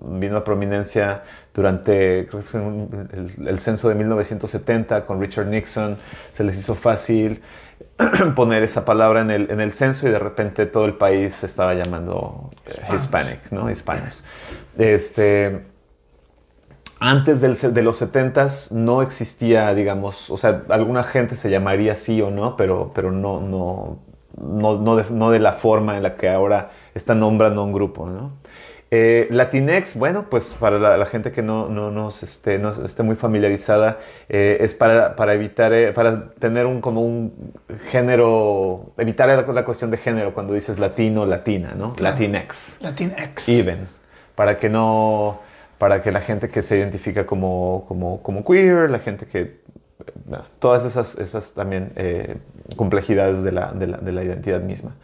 vino a prominencia durante, creo que fue el, el, censo de 1970 con Richard Nixon, se les hizo fácil poner esa palabra en el, en el censo y de repente todo el país se estaba llamando Hispanic, ¿no? Hispanos. Este, antes del, de los 70s no existía, digamos, o sea, alguna gente se llamaría sí o no, pero, pero no, no, no, no, de, no de la forma en la que ahora está nombrando un grupo, ¿no? Eh, Latinex, bueno, pues para la, la gente que no, no, nos esté, no esté muy familiarizada, eh, es para, para evitar, eh, para tener un, como un género, evitar la, la, cuestión de género cuando dices latino, latina, ¿no? Claro. Latinex. Latinex. Even. Para que no, para que la gente que se identifica como, como, como queer, la gente que todas esas, esas también eh, complejidades de la, de, la, de la, identidad misma.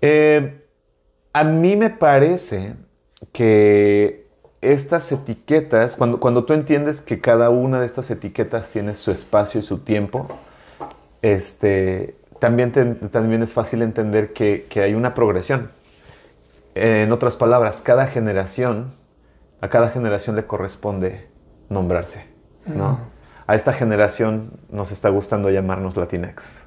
Eh, a mí me parece que estas etiquetas, cuando, cuando tú entiendes que cada una de estas etiquetas tiene su espacio y su tiempo, este, también, te, también es fácil entender que, que hay una progresión. En otras palabras, cada generación, a cada generación le corresponde nombrarse, ¿no? Mm a esta generación nos está gustando llamarnos Latinx.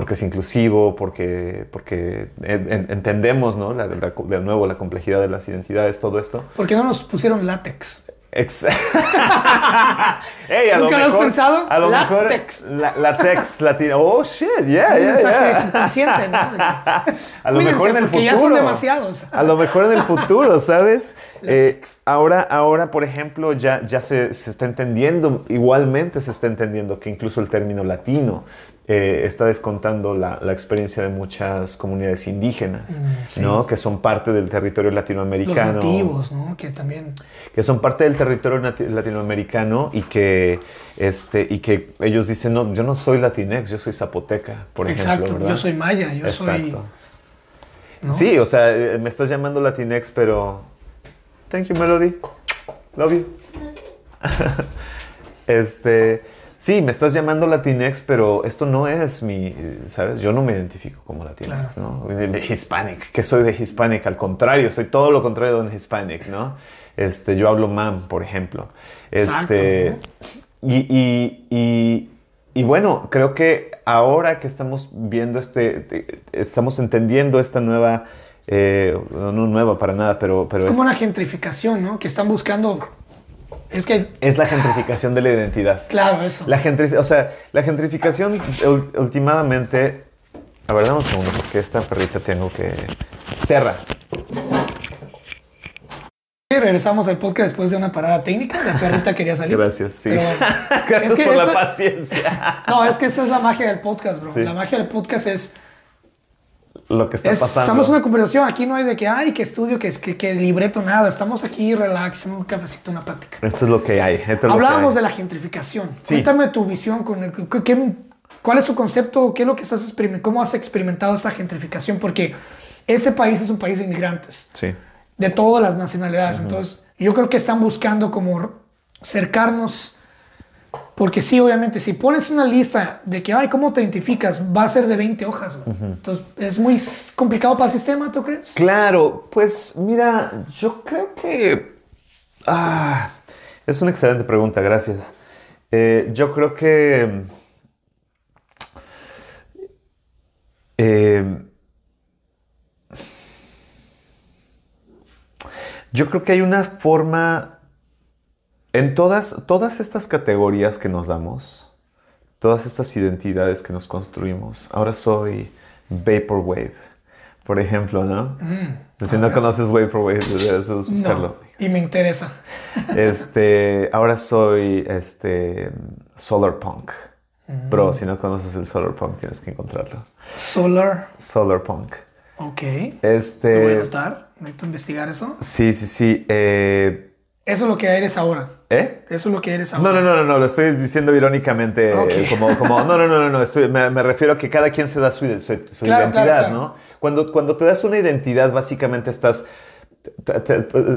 Porque es inclusivo, porque, porque entendemos, ¿no? La, la, de nuevo, la complejidad de las identidades, todo esto. ¿Por qué no nos pusieron látex? Ex hey, a ¿Nunca lo mejor, has pensado? A lo látex. mejor la, latex latina. Oh shit, yeah, Un yeah, mensaje yeah. ¿no? A lo mejor en el porque futuro. ya son demasiados. A lo mejor en el futuro, ¿sabes? Eh, ahora, ahora, por ejemplo, ya, ya se, se, está entendiendo, igualmente se está entendiendo que incluso el término latino eh, está descontando la, la, experiencia de muchas comunidades indígenas, mm, sí. ¿no? Que son parte del territorio latinoamericano. Los nativos, ¿no? Que también... Que son parte del territorio latinoamericano y que, este, y que ellos dicen, no, yo no soy latinex, yo soy zapoteca, por Exacto, ejemplo. yo soy maya, yo Exacto. soy... ¿no? Sí, o sea, eh, me estás llamando latinex, pero... Thank you, Melody. Love you. este... Sí, me estás llamando Latinex, pero esto no es mi, ¿sabes? Yo no me identifico como Latinex, claro. ¿no? De Hispanic, que soy de Hispanic, al contrario, soy todo lo contrario de un Hispanic, ¿no? Este, yo hablo mam, por ejemplo. Este, Exacto, y, y, y, y, bueno, creo que ahora que estamos viendo este, estamos entendiendo esta nueva, eh, no nueva para nada, pero... pero es como es, una gentrificación, ¿no? Que están buscando es que... Es la gentrificación de la identidad. Claro, eso. La o sea, la gentrificación últimamente... A ver, dame un segundo, porque esta perrita tengo que... Terra. Y regresamos al podcast después de una parada técnica. La perrita quería salir. Gracias, sí. Pero, Gracias es que por la paciencia. No, es que esta es la magia del podcast, bro. Sí. La magia del podcast es... Lo que está es- pasando. estamos en una conversación. Aquí no hay de que, ay, que estudio, que, que, que libreto, nada. Estamos aquí, relax, un cafecito, una plática. Esto es lo que hay. Esto es que Hablábamos hay. de la gentrificación. Sí. Cuéntame tu visión con el, ¿qué- qué- ¿Cuál es tu concepto? ¿Qué es lo que estás experimentando? ¿Cómo has experimentado esta gentrificación? Porque este país es un país de inmigrantes, Sí. de todas las nacionalidades. Entonces, yo creo que están buscando como cercarnos. Porque sí, obviamente, si pones una lista de que, ay, ¿cómo te identificas? Va a ser de 20 hojas. Entonces, es muy complicado para el sistema, ¿tú crees? Claro, pues mira, yo creo que... Ah, es una excelente pregunta, gracias. Eh, yo creo que... eh, yo creo que hay una forma... En todas, todas estas categorías que nos damos, todas estas identidades que nos construimos, ahora soy Vaporwave, por ejemplo, ¿no? Si no conoces Vaporwave, debes buscarlo. No, y me interesa. Este, ahora soy este, Solar Punk. Bro, si no conoces el Solar Punk, tienes que encontrarlo. Solar. Solar Punk. Ok. Lo voy a Este, anotar. Necesito investigar eso. sí, sí, sí. eh, Eso es lo que eres ahora. ¿Eh? Eso es lo que eres No, ahora. no, no, no, no, lo estoy diciendo irónicamente, eh, como, como, no, no, no, no, no, estoy, me, me refiero a que cada quien se da su, su- su Claro, identidad, claro, claro. ¿no? Cuando, cuando te das una identidad, básicamente estás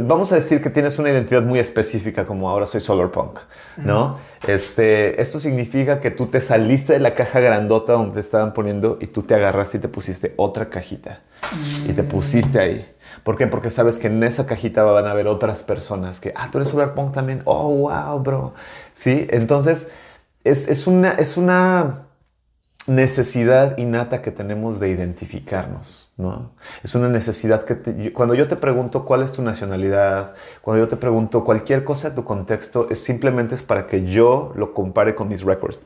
vamos a decir que tienes una identidad muy específica como ahora soy solar punk, ¿no? Este, esto significa que tú te saliste de la caja grandota donde te estaban poniendo y tú te agarraste y te pusiste otra cajita y te pusiste ahí. ¿Por qué? Porque sabes que en esa cajita van a haber otras personas que, ah, tú eres solar punk también, oh, wow, bro. Sí, entonces es, es una, es una necesidad innata que tenemos de identificarnos, ¿no? Es una necesidad que cuando yo te pregunto cuál es tu nacionalidad, cuando yo te pregunto cualquier cosa de tu contexto, es simplemente es para que yo lo compare con mis records.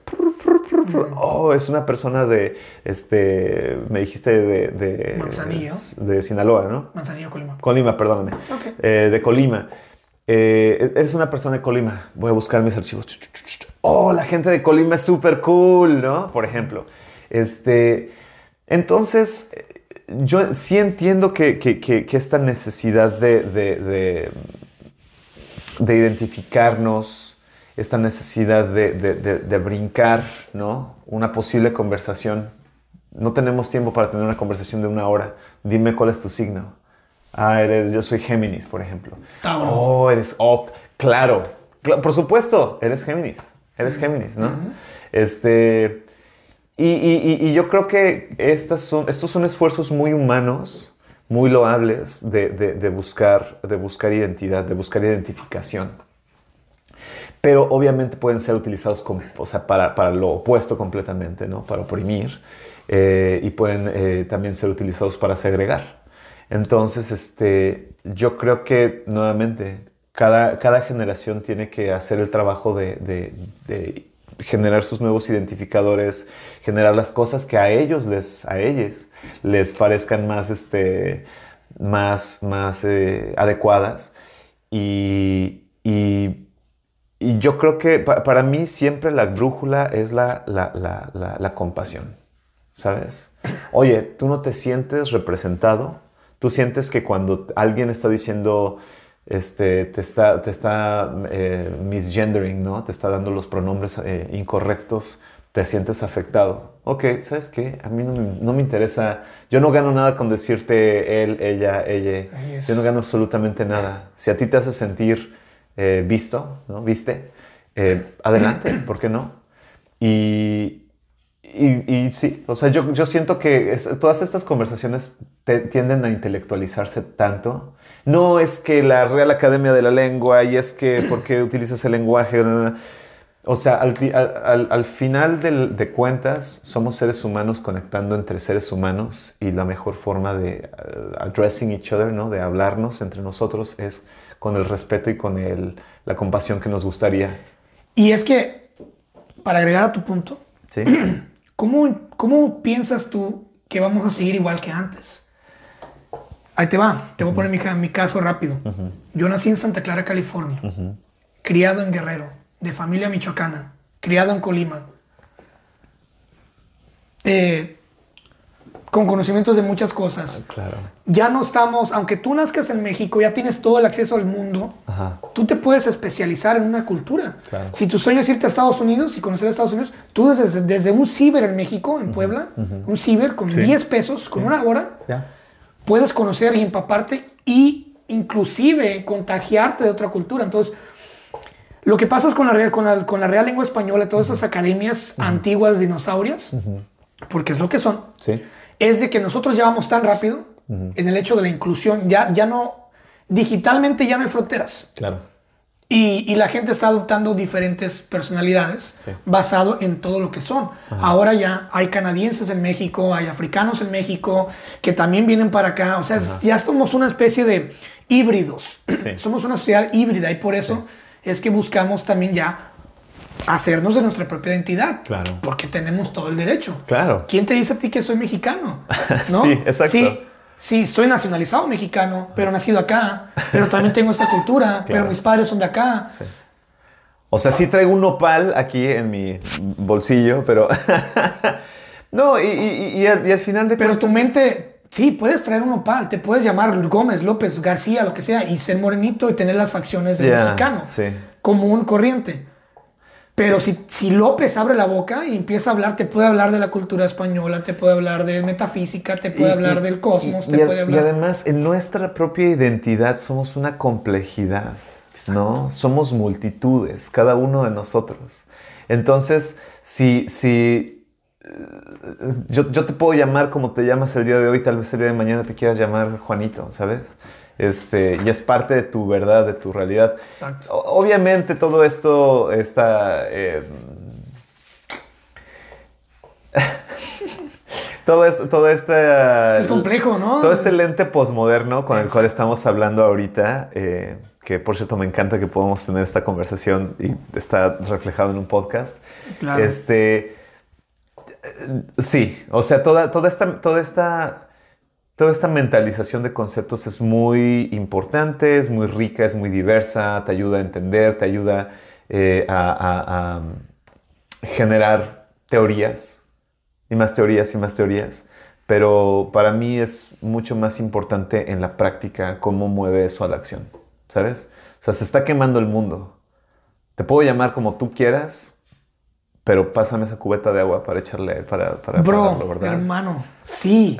Oh, es una persona de, este, me dijiste de, de, Manzanillo. de Sinaloa, ¿no? Manzanillo, Colima. Colima, perdóname. Eh, de Colima. Eh, es una persona de Colima. Voy a buscar mis archivos oh, la gente de Colima es súper cool, ¿no? Por ejemplo. Este, entonces, yo sí entiendo que, esta necesidad de, de, identificarnos, esta necesidad de, brincar, ¿no? Una posible conversación. No tenemos tiempo para tener una conversación de una hora. Dime cuál es tu signo. Ah, eres, yo soy Géminis, por ejemplo. Oh, eres, oh, claro, por supuesto, eres Géminis. Eres Géminis, ¿no? Este. Y, yo creo que estas son, estos son esfuerzos muy humanos, muy loables de, buscar, de buscar identidad, de buscar identificación. Pero obviamente pueden ser utilizados para, lo opuesto completamente, ¿no? para oprimir, eh, y pueden eh, también ser utilizados para segregar. Entonces, este, yo creo que nuevamente cada, generación tiene que hacer el trabajo de, generar sus nuevos identificadores, generar las cosas que a ellos les, a ellos les parezcan más, este, más, más eh, adecuadas. Y, yo creo que para mí siempre la brújula es la, la, compasión, ¿sabes? Oye, tú no te sientes representado, tú sientes que cuando alguien está diciendo este, te está, te está eh, misgendering, ¿no? Te está dando los pronombres eh, incorrectos, te sientes afectado. Ok, ¿sabes qué? A mí no me, interesa, yo no gano nada con decirte él, ella, ella. Yo no gano absolutamente nada. Si a ti te hace sentir eh, visto, ¿no? Viste, adelante, ¿por qué no? Y, y, sí, o sea, yo, yo siento que todas estas conversaciones tienden a intelectualizarse tanto no es que la Real Academia de la Lengua y es que porque utilizas el lenguaje. O sea, al, final de cuentas, somos seres humanos conectando entre seres humanos y la mejor forma de uh, addressing each other, ¿no? de hablarnos entre nosotros, es con el respeto y con el, la compasión que nos gustaría. Y es que, para agregar a tu punto, ¿Sí? ¿cómo, ¿cómo piensas tú que vamos a seguir igual que antes? Ahí te va, te voy a poner mi, caso rápido. Yo nací en Santa Clara, California, criado en Guerrero, de familia michoacana, criado en Colima, eh, con conocimientos de muchas cosas. Ah, claro. Ya no estamos, aunque tú nazcas en México, ya tienes todo el acceso al mundo, tú te puedes especializar en una cultura. Si tu sueño es irte a Estados Unidos y conocer a Estados Unidos, tú desde, desde un ciber en México, en Puebla, un ciber con 10 pesos, con una hora, puedes conocer y empaparte y inclusive contagiarte de otra cultura. Entonces, lo que pasa es con la, con la, con la Real Lengua Española, todas esas academias antiguas dinosaurias, porque es lo que son, es de que nosotros llevamos tan rápido en el hecho de la inclusión, ya, ya no, digitalmente ya no hay fronteras. Claro. Y, la gente está adoptando diferentes personalidades basado en todo lo que son. Ahora ya hay canadienses en México, hay africanos en México que también vienen para acá. O sea, ya somos una especie de híbridos. Somos una sociedad híbrida y por eso es que buscamos también ya hacernos de nuestra propia identidad. Claro. Porque tenemos todo el derecho. Claro. ¿Quién te dice a ti que soy mexicano? ¿No? sí, exacto sí, estoy nacionalizado mexicano, pero nacido acá, pero también tengo esta cultura, pero mis padres son de acá. O sea, sí traigo un nopal aquí en mi bolsillo, pero... no, y, al, final de Pero tu mente, sí, puedes traer un nopal, te puedes llamar Gómez, López, García, lo que sea, y ser morenito y tener las facciones de mexicano. Sí. Común, corriente. Pero si, si López abre la boca y empieza a hablar, te puede hablar de la cultura española, te puede hablar de metafísica, te puede Y- hablar y- del cosmos, y- te y, puede y hablar... además, en nuestra propia identidad somos una complejidad, ¿no? Somos multitudes, cada uno de nosotros. Entonces, si, si yo, yo te puedo llamar como te llamas el día de hoy, tal vez el día de mañana te quieras llamar Juanito, ¿sabes? Este, y es parte de tu verdad, de tu realidad. Exacto. O- Obviamente todo esto está... eh, todo esto, todo este... Es complejo, ¿no? Todo este lente posmoderno con el cual estamos hablando ahorita, eh, que por cierto me encanta que podamos tener esta conversación y está reflejado en un podcast. Claro. Este, sí, o sea, toda, toda, esta, toda, esta, toda esta mentalización de conceptos es muy importante, es muy rica, es muy diversa, te ayuda a entender, te ayuda eh, a, a- a generar teorías y más teorías y más teorías. Pero para mí es mucho más importante en la práctica cómo mueve eso a la acción, ¿sabes? O sea, se está quemando el mundo. Te puedo llamar como tú quieras, pero pásame esa cubeta de agua para echarle, para, para Bro, apagarlo, ¿verdad? hermano, sí.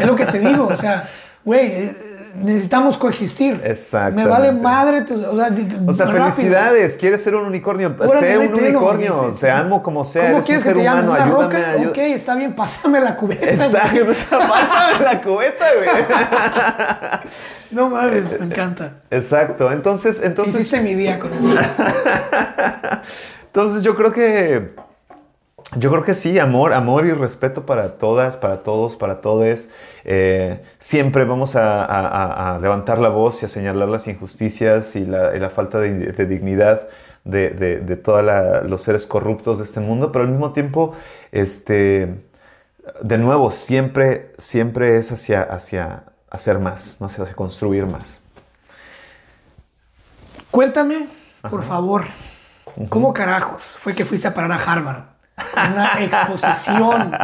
es lo que te digo. O sea, güey, eh, necesitamos coexistir. Exactamente. Me vale madre. tu- o sea, O sea, felicidades. ¿Quieres ser un unicornio? Sé un unicornio. Te amo como sea. ¿Cómo Eres un quieres que ser te llame? humano. ¿Una Ayúdame. roca? ayú- Ok, está bien, pásame la cubeta. Exacto. O sea, pásame la cubeta, güey. No mames, me encanta. Exacto. Entonces, entonces. Hiciste mi día con eso. Entonces yo creo que yo creo que sí, amor, amor y respeto para todas, para todos, para todes. Eh, siempre vamos a, a- a- a levantar la voz y a señalar las injusticias y la, y la falta de, de dignidad de, de, de todos los seres corruptos de este mundo, pero al mismo tiempo, este, de nuevo, siempre, siempre es hacia, hacia hacer más, ¿no? hacia, hacia construir más. Cuéntame, por favor, ¿cómo carajos fue que fuiste a parar a Harvard? Con una exposición.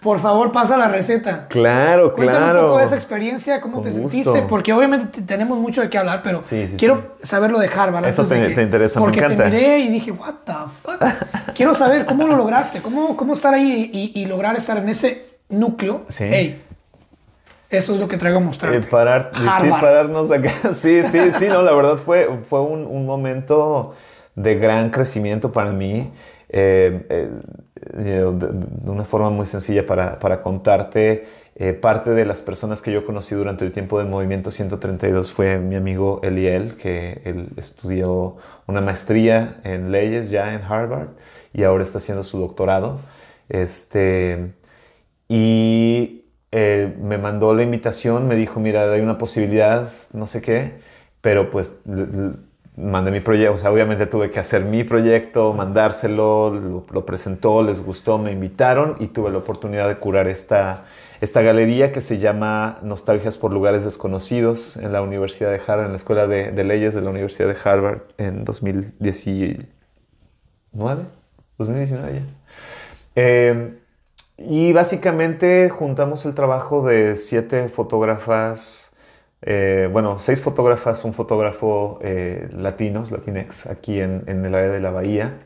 Por favor, pasa la receta. Claro, Cuéntame claro. un poco de esa experiencia, cómo Con te gusto. sentiste, porque obviamente te- tenemos mucho de qué hablar, pero Sí, sí, quiero saber lo de Harvard. Eso antes de te- que- te interesa, me porque encanta. te miré y dije, what the fuck. quiero saber cómo lo lograste, cómo, cómo estar ahí y, y lograr estar en ese núcleo. Sí. Ey, eso es lo que traigo a mostrarte. Eh, parar, sí, pararnos acá. Sí, sí, sí, no, la verdad fue, fue un, un momento de gran crecimiento para mí. Eh, eh, de, una forma muy sencilla para, para contarte. eh, parte de las personas que yo conocí durante el tiempo del movimiento 132 fue mi amigo Eliel, que él estudió una maestría en leyes ya en Harvard y ahora está haciendo su doctorado. Este, y me mandó la invitación, me dijo, mira, hay una posibilidad, no sé qué, pero pues mandé mi proyecto, o sea, obviamente tuve que hacer mi proyecto, mandárselo, lo, presentó, les gustó, me invitaron y tuve la oportunidad de curar esta, esta galería que se llama Nostalgias por Lugares Desconocidos en la Universidad de Harvard, en la Escuela de, Leyes de la Universidad de Harvard en 2019. 2019 ya. Eh, y básicamente juntamos el trabajo de siete fotógrafas, eh, bueno, seis fotógrafas, un fotógrafo eh, latinos, latinex, aquí en, en el área de la bahía.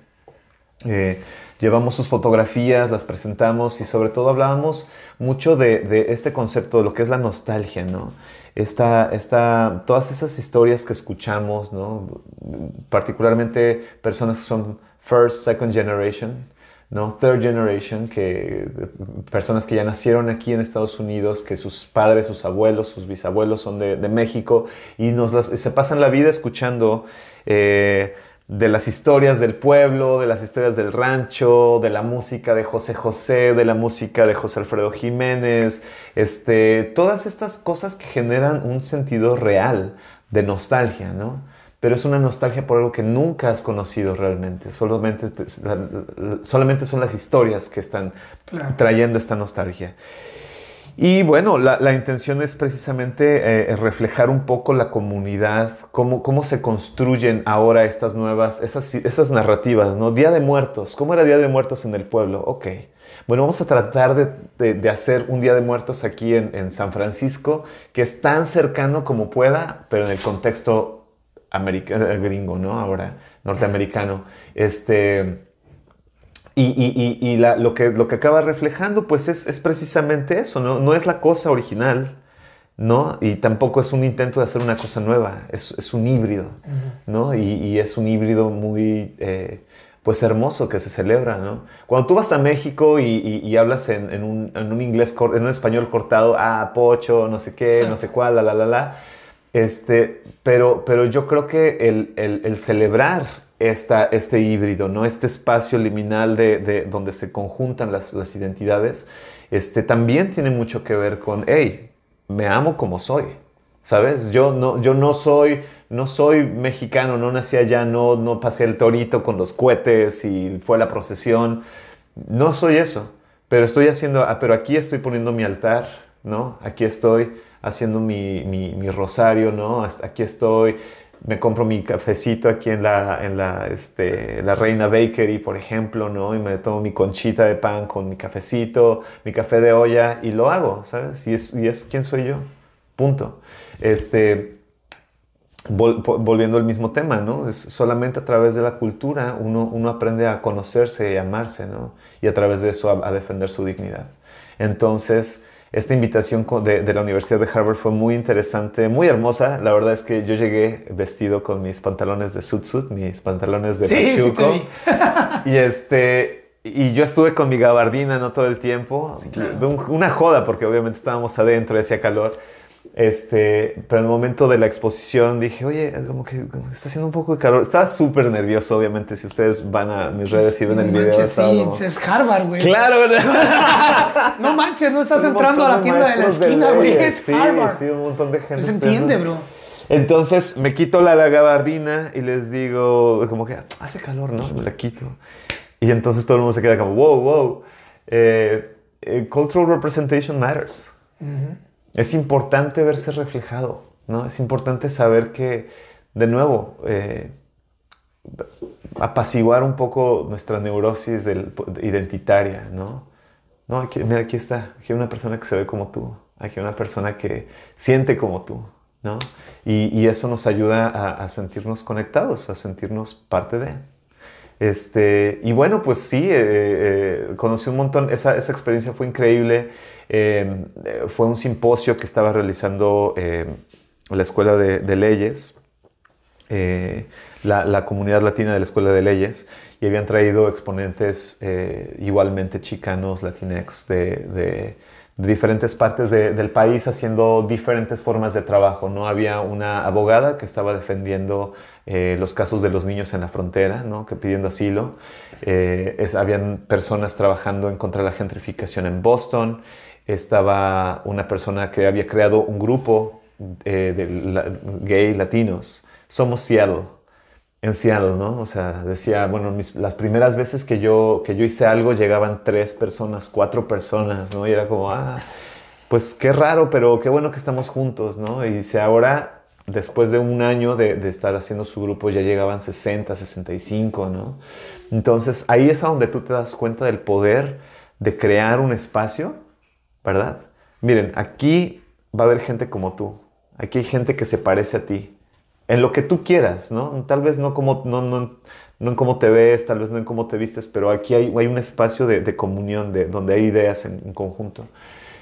Eh, llevamos sus fotografías, las presentamos y sobre todo hablábamos mucho de, de este concepto de lo que es la nostalgia, ¿no? Esta, esta, todas esas historias que escuchamos, ¿no? Particularmente personas que son first, second generation, ¿no? Third generation, que, personas que ya nacieron aquí en Estados Unidos, que sus padres, sus abuelos, sus bisabuelos son de, de México y nos se pasan la vida escuchando eh, de las historias del pueblo, de las historias del rancho, de la música de José José, de la música de José Alfredo Jiménez, este, todas estas cosas que generan un sentido real de nostalgia, ¿no? Pero es una nostalgia por algo que nunca has conocido realmente, solamente, te- la- la- solamente son las historias que están Claro. trayendo esta nostalgia. Y bueno, la, la intención es precisamente eh, reflejar un poco la comunidad, cómo, cómo se construyen ahora estas nuevas, esas, esas narrativas, ¿no? Día de Muertos, ¿cómo era Día de Muertos en el pueblo? Ok, bueno, vamos a tratar de, de- de hacer un Día de Muertos aquí en, en San Francisco, que es tan cercano como pueda, pero en el contexto americano, gringo, ¿no? Ahora, norteamericano. Este, y, lo, que, lo que acaba reflejando, pues es, precisamente eso, ¿no? No es la cosa original, ¿no? Y tampoco es un intento de hacer una cosa nueva, es, un híbrido, ¿no? Y, es un híbrido muy, eh, pues hermoso que se celebra, ¿no? Cuando tú vas a México y, hablas en, un, inglés, en un español cortado, ah, pocho, no sé qué, no sé cuál, la, la, la, la, este, pero, pero yo creo que el, el celebrar este híbrido, ¿no? Este espacio liminal de, donde se conjuntan las, identidades, este, también tiene mucho que ver con, hey, me amo como soy, ¿sabes? Yo no, yo no soy, no soy mexicano, no nací allá, no, no pasé el torito con los cohetes y fue la procesión, no soy eso, pero estoy haciendo, ah, pero aquí estoy poniendo mi altar, ¿no? Aquí estoy haciendo mi, mi, rosario, ¿no? Aquí estoy me compro mi cafecito aquí en la, en la, este, la Reina Bakery, por ejemplo, ¿no? Y me tomo mi conchita de pan con mi cafecito, mi café de olla y lo hago, ¿sabes? Y es, y es quién soy yo. Punto. Este, volviendo al mismo tema, ¿no? Es solamente a través de la cultura uno, uno aprende a conocerse y amarse, ¿no? Y a través de eso a defender su dignidad. Entonces, esta invitación de, la Universidad de Harvard fue muy interesante, muy hermosa. La verdad es que yo llegué vestido con mis pantalones de suit mis pantalones de pachuco. y este, y yo estuve con mi gabardina no todo el tiempo. Una joda porque obviamente estábamos adentro y hacía calor. Este, pero en el momento de la exposición dije, oye, como que, está haciendo un poco de calor. Estaba súper nervioso, obviamente. Si ustedes van a mis redes y ven el video. sí, es Harvard, güey. Claro, no manches, no estás entrando a la tienda de la esquina, güey. Es sí, Harvard. Sí, un montón de gente. Se entiende, bro. Entonces me quito la, gabardina y les digo, como que hace calor, ¿no? Me la quito. Y entonces todo el mundo se queda como, wow, wow. Eh, eh, cultural representation matters. Es importante verse reflejado, ¿no? Es importante saber que, de nuevo, eh, apaciguar un poco nuestra neurosis identitaria, ¿no? No, mira, aquí está, aquí hay una persona que se ve como tú, aquí hay una persona que siente como tú, ¿no? Y, eso nos ayuda a, sentirnos conectados, a sentirnos parte de. Este, y bueno, pues sí, eh, eh, conocí un montón, esa, experiencia fue increíble. Em, fue un simposio que estaba realizando em, la Escuela de, Leyes, eh, la, comunidad latina de la Escuela de Leyes, y habían traído exponentes eh, igualmente chicanos, latinex, de, diferentes partes del país haciendo diferentes formas de trabajo. ¿no? Había una abogada que estaba defendiendo eh, los casos de los niños en la frontera, ¿no? que pidiendo asilo. habían personas trabajando en contra de la gentrificación en Boston estaba una persona que había creado un grupo eh, de gay latinos. Somos Seattle, en Seattle, ¿no? O sea, decía, bueno, las primeras veces que yo, que yo hice algo llegaban tres personas, cuatro personas, ¿no? Y era como, ah, pues qué raro, pero qué bueno que estamos juntos, ¿no? Y dice, ahora, después de un año de, de estar haciendo su grupo, ya llegaban 60, 65, ¿no? Entonces, ahí es a donde tú te das cuenta del poder de crear un espacio ¿verdad? Miren, aquí va a haber gente como tú. Aquí hay gente que se parece a ti. En lo que tú quieras, ¿no? Tal vez no como, no, no, no en cómo te ves, tal vez no en cómo te vistes, pero aquí hay, hay un espacio de, comunión, de, donde hay ideas en, conjunto.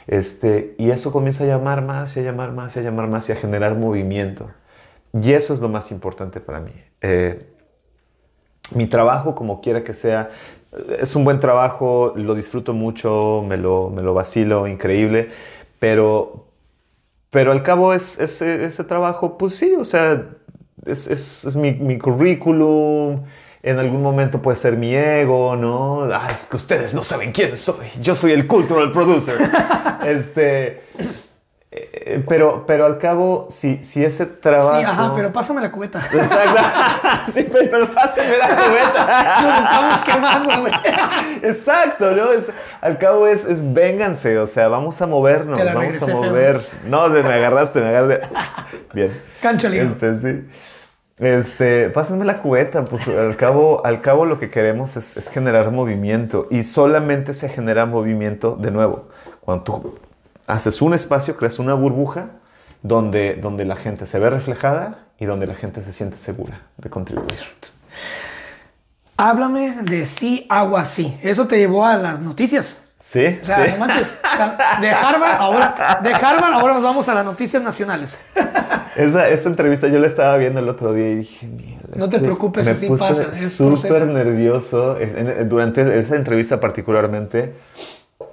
Este, y eso comienza a llamar más y a llamar más y a llamar más y a generar movimiento. Y eso es lo más importante para mí. Eh, mi trabajo, como quiera que sea, es un buen trabajo, lo disfruto mucho, me lo, me lo vacilo, increíble, pero, pero al cabo es, ese trabajo, pues sí, o sea, es, es, mi, mi, currículum, en algún momento puede ser mi ego, ¿no? Ah, es que ustedes no saben quién soy, yo soy el cultural producer. este, eh, pero, pero al cabo, si, si ese trabajo. Sí, ajá, pero pásame la cubeta. Exacto. sí, pero, pásame la cubeta. Nos estamos quemando, güey. Exacto, ¿no? Es, al cabo es, es vénganse, o sea, vamos a movernos, vamos a mover. No, me agarraste, me agarraste. Bien. Cancho Este, sí. Este, pásame la cubeta, pues al cabo, al cabo lo que queremos es, es generar movimiento y solamente se genera movimiento de nuevo cuando tú haces un espacio, creas una burbuja donde, donde la gente se ve reflejada y donde la gente se siente segura de contribuir. Háblame de sí, agua sí. Eso te llevó a las noticias. Sí, O sea, sí. no manches. De Harvard, ahora, de Harvard, ahora nos vamos a las noticias nacionales. Esa, esa entrevista yo la estaba viendo el otro día y dije, mierda. No te es que preocupes, me así puse pasa, súper nervioso durante esa entrevista particularmente,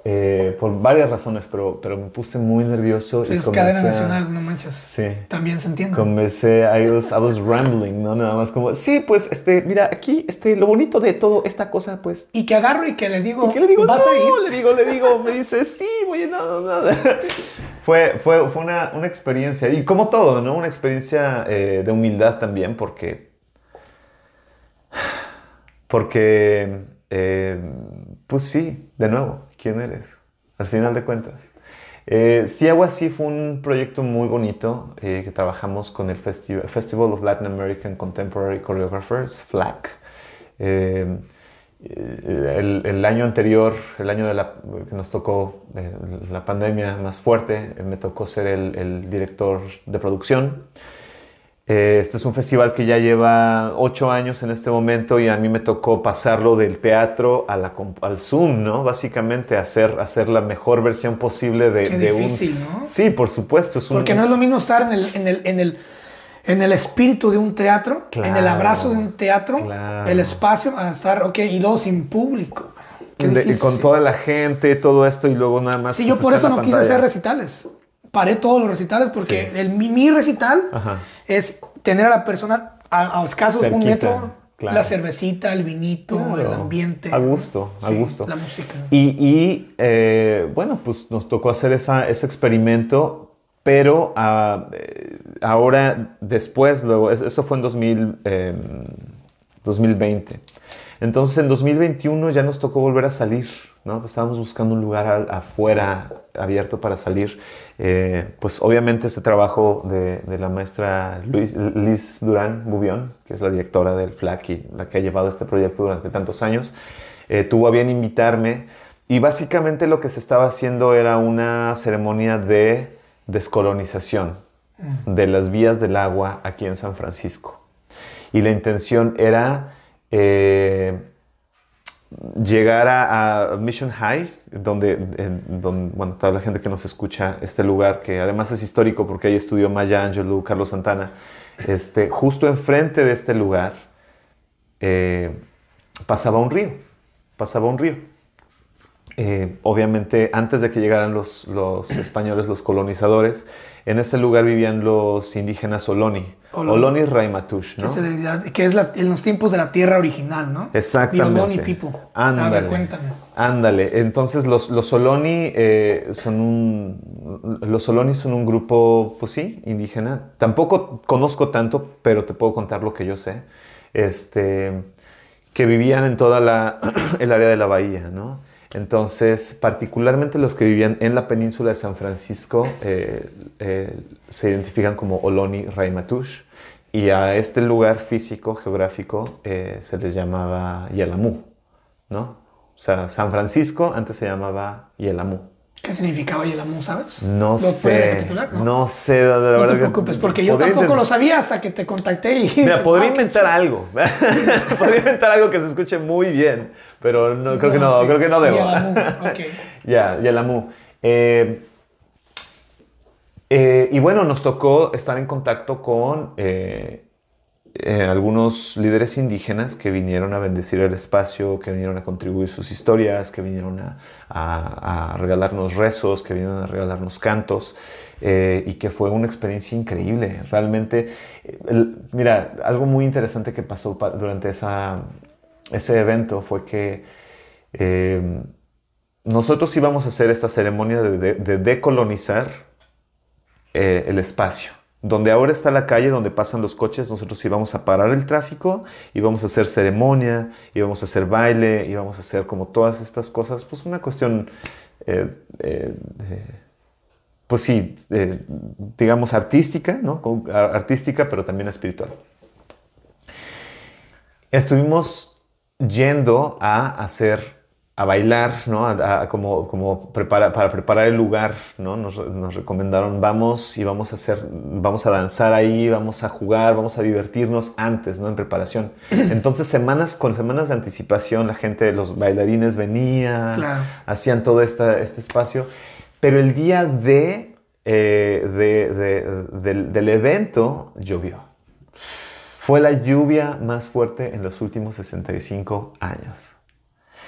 eh, por varias razones, pero, pero me puse muy nervioso. y Es cadena comencé a- nacional, no manches. Sí. También se entiende. Comencé, I was, I was rambling, ¿no? Nada más como, sí, pues, este, mira, aquí, este, lo bonito de todo esta cosa, pues, Y que agarro y que le digo, ¿Y qué le digo? ¿vas no, a ir? le digo, le digo, me dice, sí, voy, no, no, no. Fue, fue, fue una, una experiencia, y como todo, ¿no? Una experiencia eh, de humildad también, porque, porque, eh, pues sí, de nuevo, ¿quién eres? Al final de cuentas. Eh, Agua Así fue un proyecto muy bonito eh, que trabajamos con el Festi- Festival of Latin American Contemporary Choreographers, FLAC. Eh, el, año anterior, el año de la, que nos tocó eh, la pandemia más fuerte, me tocó ser el director de producción. Eh, este es un festival que ya lleva ocho años en este momento y a mí me tocó pasarlo del teatro a la, comp- al Zoom, ¿no? Básicamente hacer, hacer la mejor versión posible de, Qué de un... difícil, ¿no? Sí, por supuesto. Es un, Porque no es lo mismo estar en el, en el, en el, en el espíritu de un teatro, en el abrazo de un teatro, claro. el espacio, a estar, ok, y luego sin público. Qué de- y difícil. con toda la gente, todo esto y luluego nada más. Sí, yo pues, por está eso no quise hacer recitales. Paré todos los recitales porque Sí. el, mi, mi recital Ajá. es tener a la persona a, a escasos un Cerquita, metro, claro. la cervecita, el vinito, Claro. el ambiente. A gusto, a Sí, gusto. La música. Y, y, eh, bueno, pues nos tocó hacer esa, ese experimento, pero ah, eh, ahora, después, luego, es- eso fue en 2000, eh, 2020. Entonces en 2021 ya nos tocó volver a salir, ¿no? Estábamos buscando un lugar al- afuera abierto para salir. Eh, pues obviamente este trabajo de, de la maestra Luis, Liz Durán Bubión, que es la directora del FLAC y la que ha llevado este proyecto durante tantos años, eh, tuvo a bien invitarme y básicamente lo que se estaba haciendo era una ceremonia de descolonización de las vías del agua aquí en San Francisco. Y la intención era eh, llegar a, Mission High, donde, en- donde, bueno, toda la gente que nos escucha, este lugar que además es histórico porque ahí estudió Maya Angelou, Carlos Santana, este, justo enfrente de este lugar eh, pasaba un río, pasaba un río. Eh, obviamente, antes de que llegaran los, los españoles, los colonizadores, en ese lugar vivían los indígenas Oloni. Oloni. Oloni Raimatush, Que, ¿no? le- que es la- en los tiempos de la tierra original, ¿no? Exactamente. Oloni people. A ver, Ándale. cuéntame. Ándale. Entonces, los, los Oloni eh, son un. Los Oloni son un grupo, pues sí, indígena. Tampoco conozco tanto, pero te puedo contar lo que yo sé. Este. Que vivían en toda la, el área de la bahía, ¿no? Entonces, particularmente los que vivían en la península de San Francisco eh, eh, se identifican como Oloni Raimatush y a este lugar físico, geográfico, eh, se les llamaba Yalamú, ¿no? O sea, San Francisco antes se llamaba Yalamú. ¿Qué significaba Yelamú, sabes? No ¿Lo sé, recapitular? no, sé, de No verdad te que- preocupes, porque yo tampoco lo sabía hasta que te contacté y... Mira, podría Ah, inventar algo. podría inventar algo que se escuche muy bien, pero no, creo que no, sí. creo que no debo. Yelamú, ok. Ya, Yalamú. Eh, eh, y bueno, nos tocó estar en contacto con eh, eh, algunos líderes indígenas que vinieron a bendecir el espacio, que vinieron a contribuir sus historias, que vinieron a, regalarnos rezos, que vinieron a regalarnos cantos, eh, y que fue una experiencia increíble. Realmente, mira, algo muy interesante que pasó pa- durante esa, ese evento fue que... eh, nosotros íbamos a hacer esta ceremonia de, de- de decolonizar el espacio. Donde ahora está la calle donde pasan los coches, nosotros íbamos a parar el tráfico, íbamos a hacer ceremonia, íbamos a hacer baile, íbamos a hacer como todas estas cosas, pues una cuestión, eh, eh, pues sí, digamos artística, ¿no? Artística, pero también espiritual. Estuvimos yendo a hacer a bailar, ¿no? A, como, como prepara, para preparar el lugar, ¿no? Nos, nos, recomendaron, vamos y vamos a hacer, vamos a danzar ahí, vamos a jugar, vamos a divertirnos antes, ¿no? En preparación. Entonces, semanas, con semanas de anticipación, la gente, los bailarines venía, hacían todo esta, este espacio, pero el día de, eh, de, de, del, del evento llovió. Fue la lluvia más fuerte en los últimos 65 años.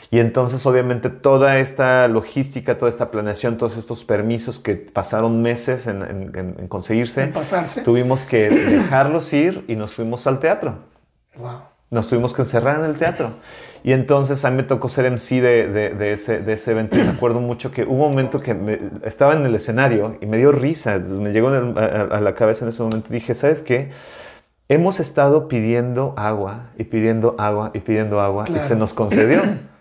Y entonces obviamente toda esta logística, toda esta planeación, todos estos permisos que pasaron meses en, conseguirse, tuvimos que dejarlos ir y nos fuimos al teatro. Wow. Nos tuvimos que encerrar en el teatro. Y entonces a mí me tocó ser MC de, de, ese, de ese, evento. Y me acuerdo mucho que hubo un momento que estaba en el escenario y me dio risa. Me llegó a, la cabeza en ese momento. Dije, ¿sabes qué? Hemos estado pidiendo agua y pidiendo agua y pidiendo agua y se nos concedió.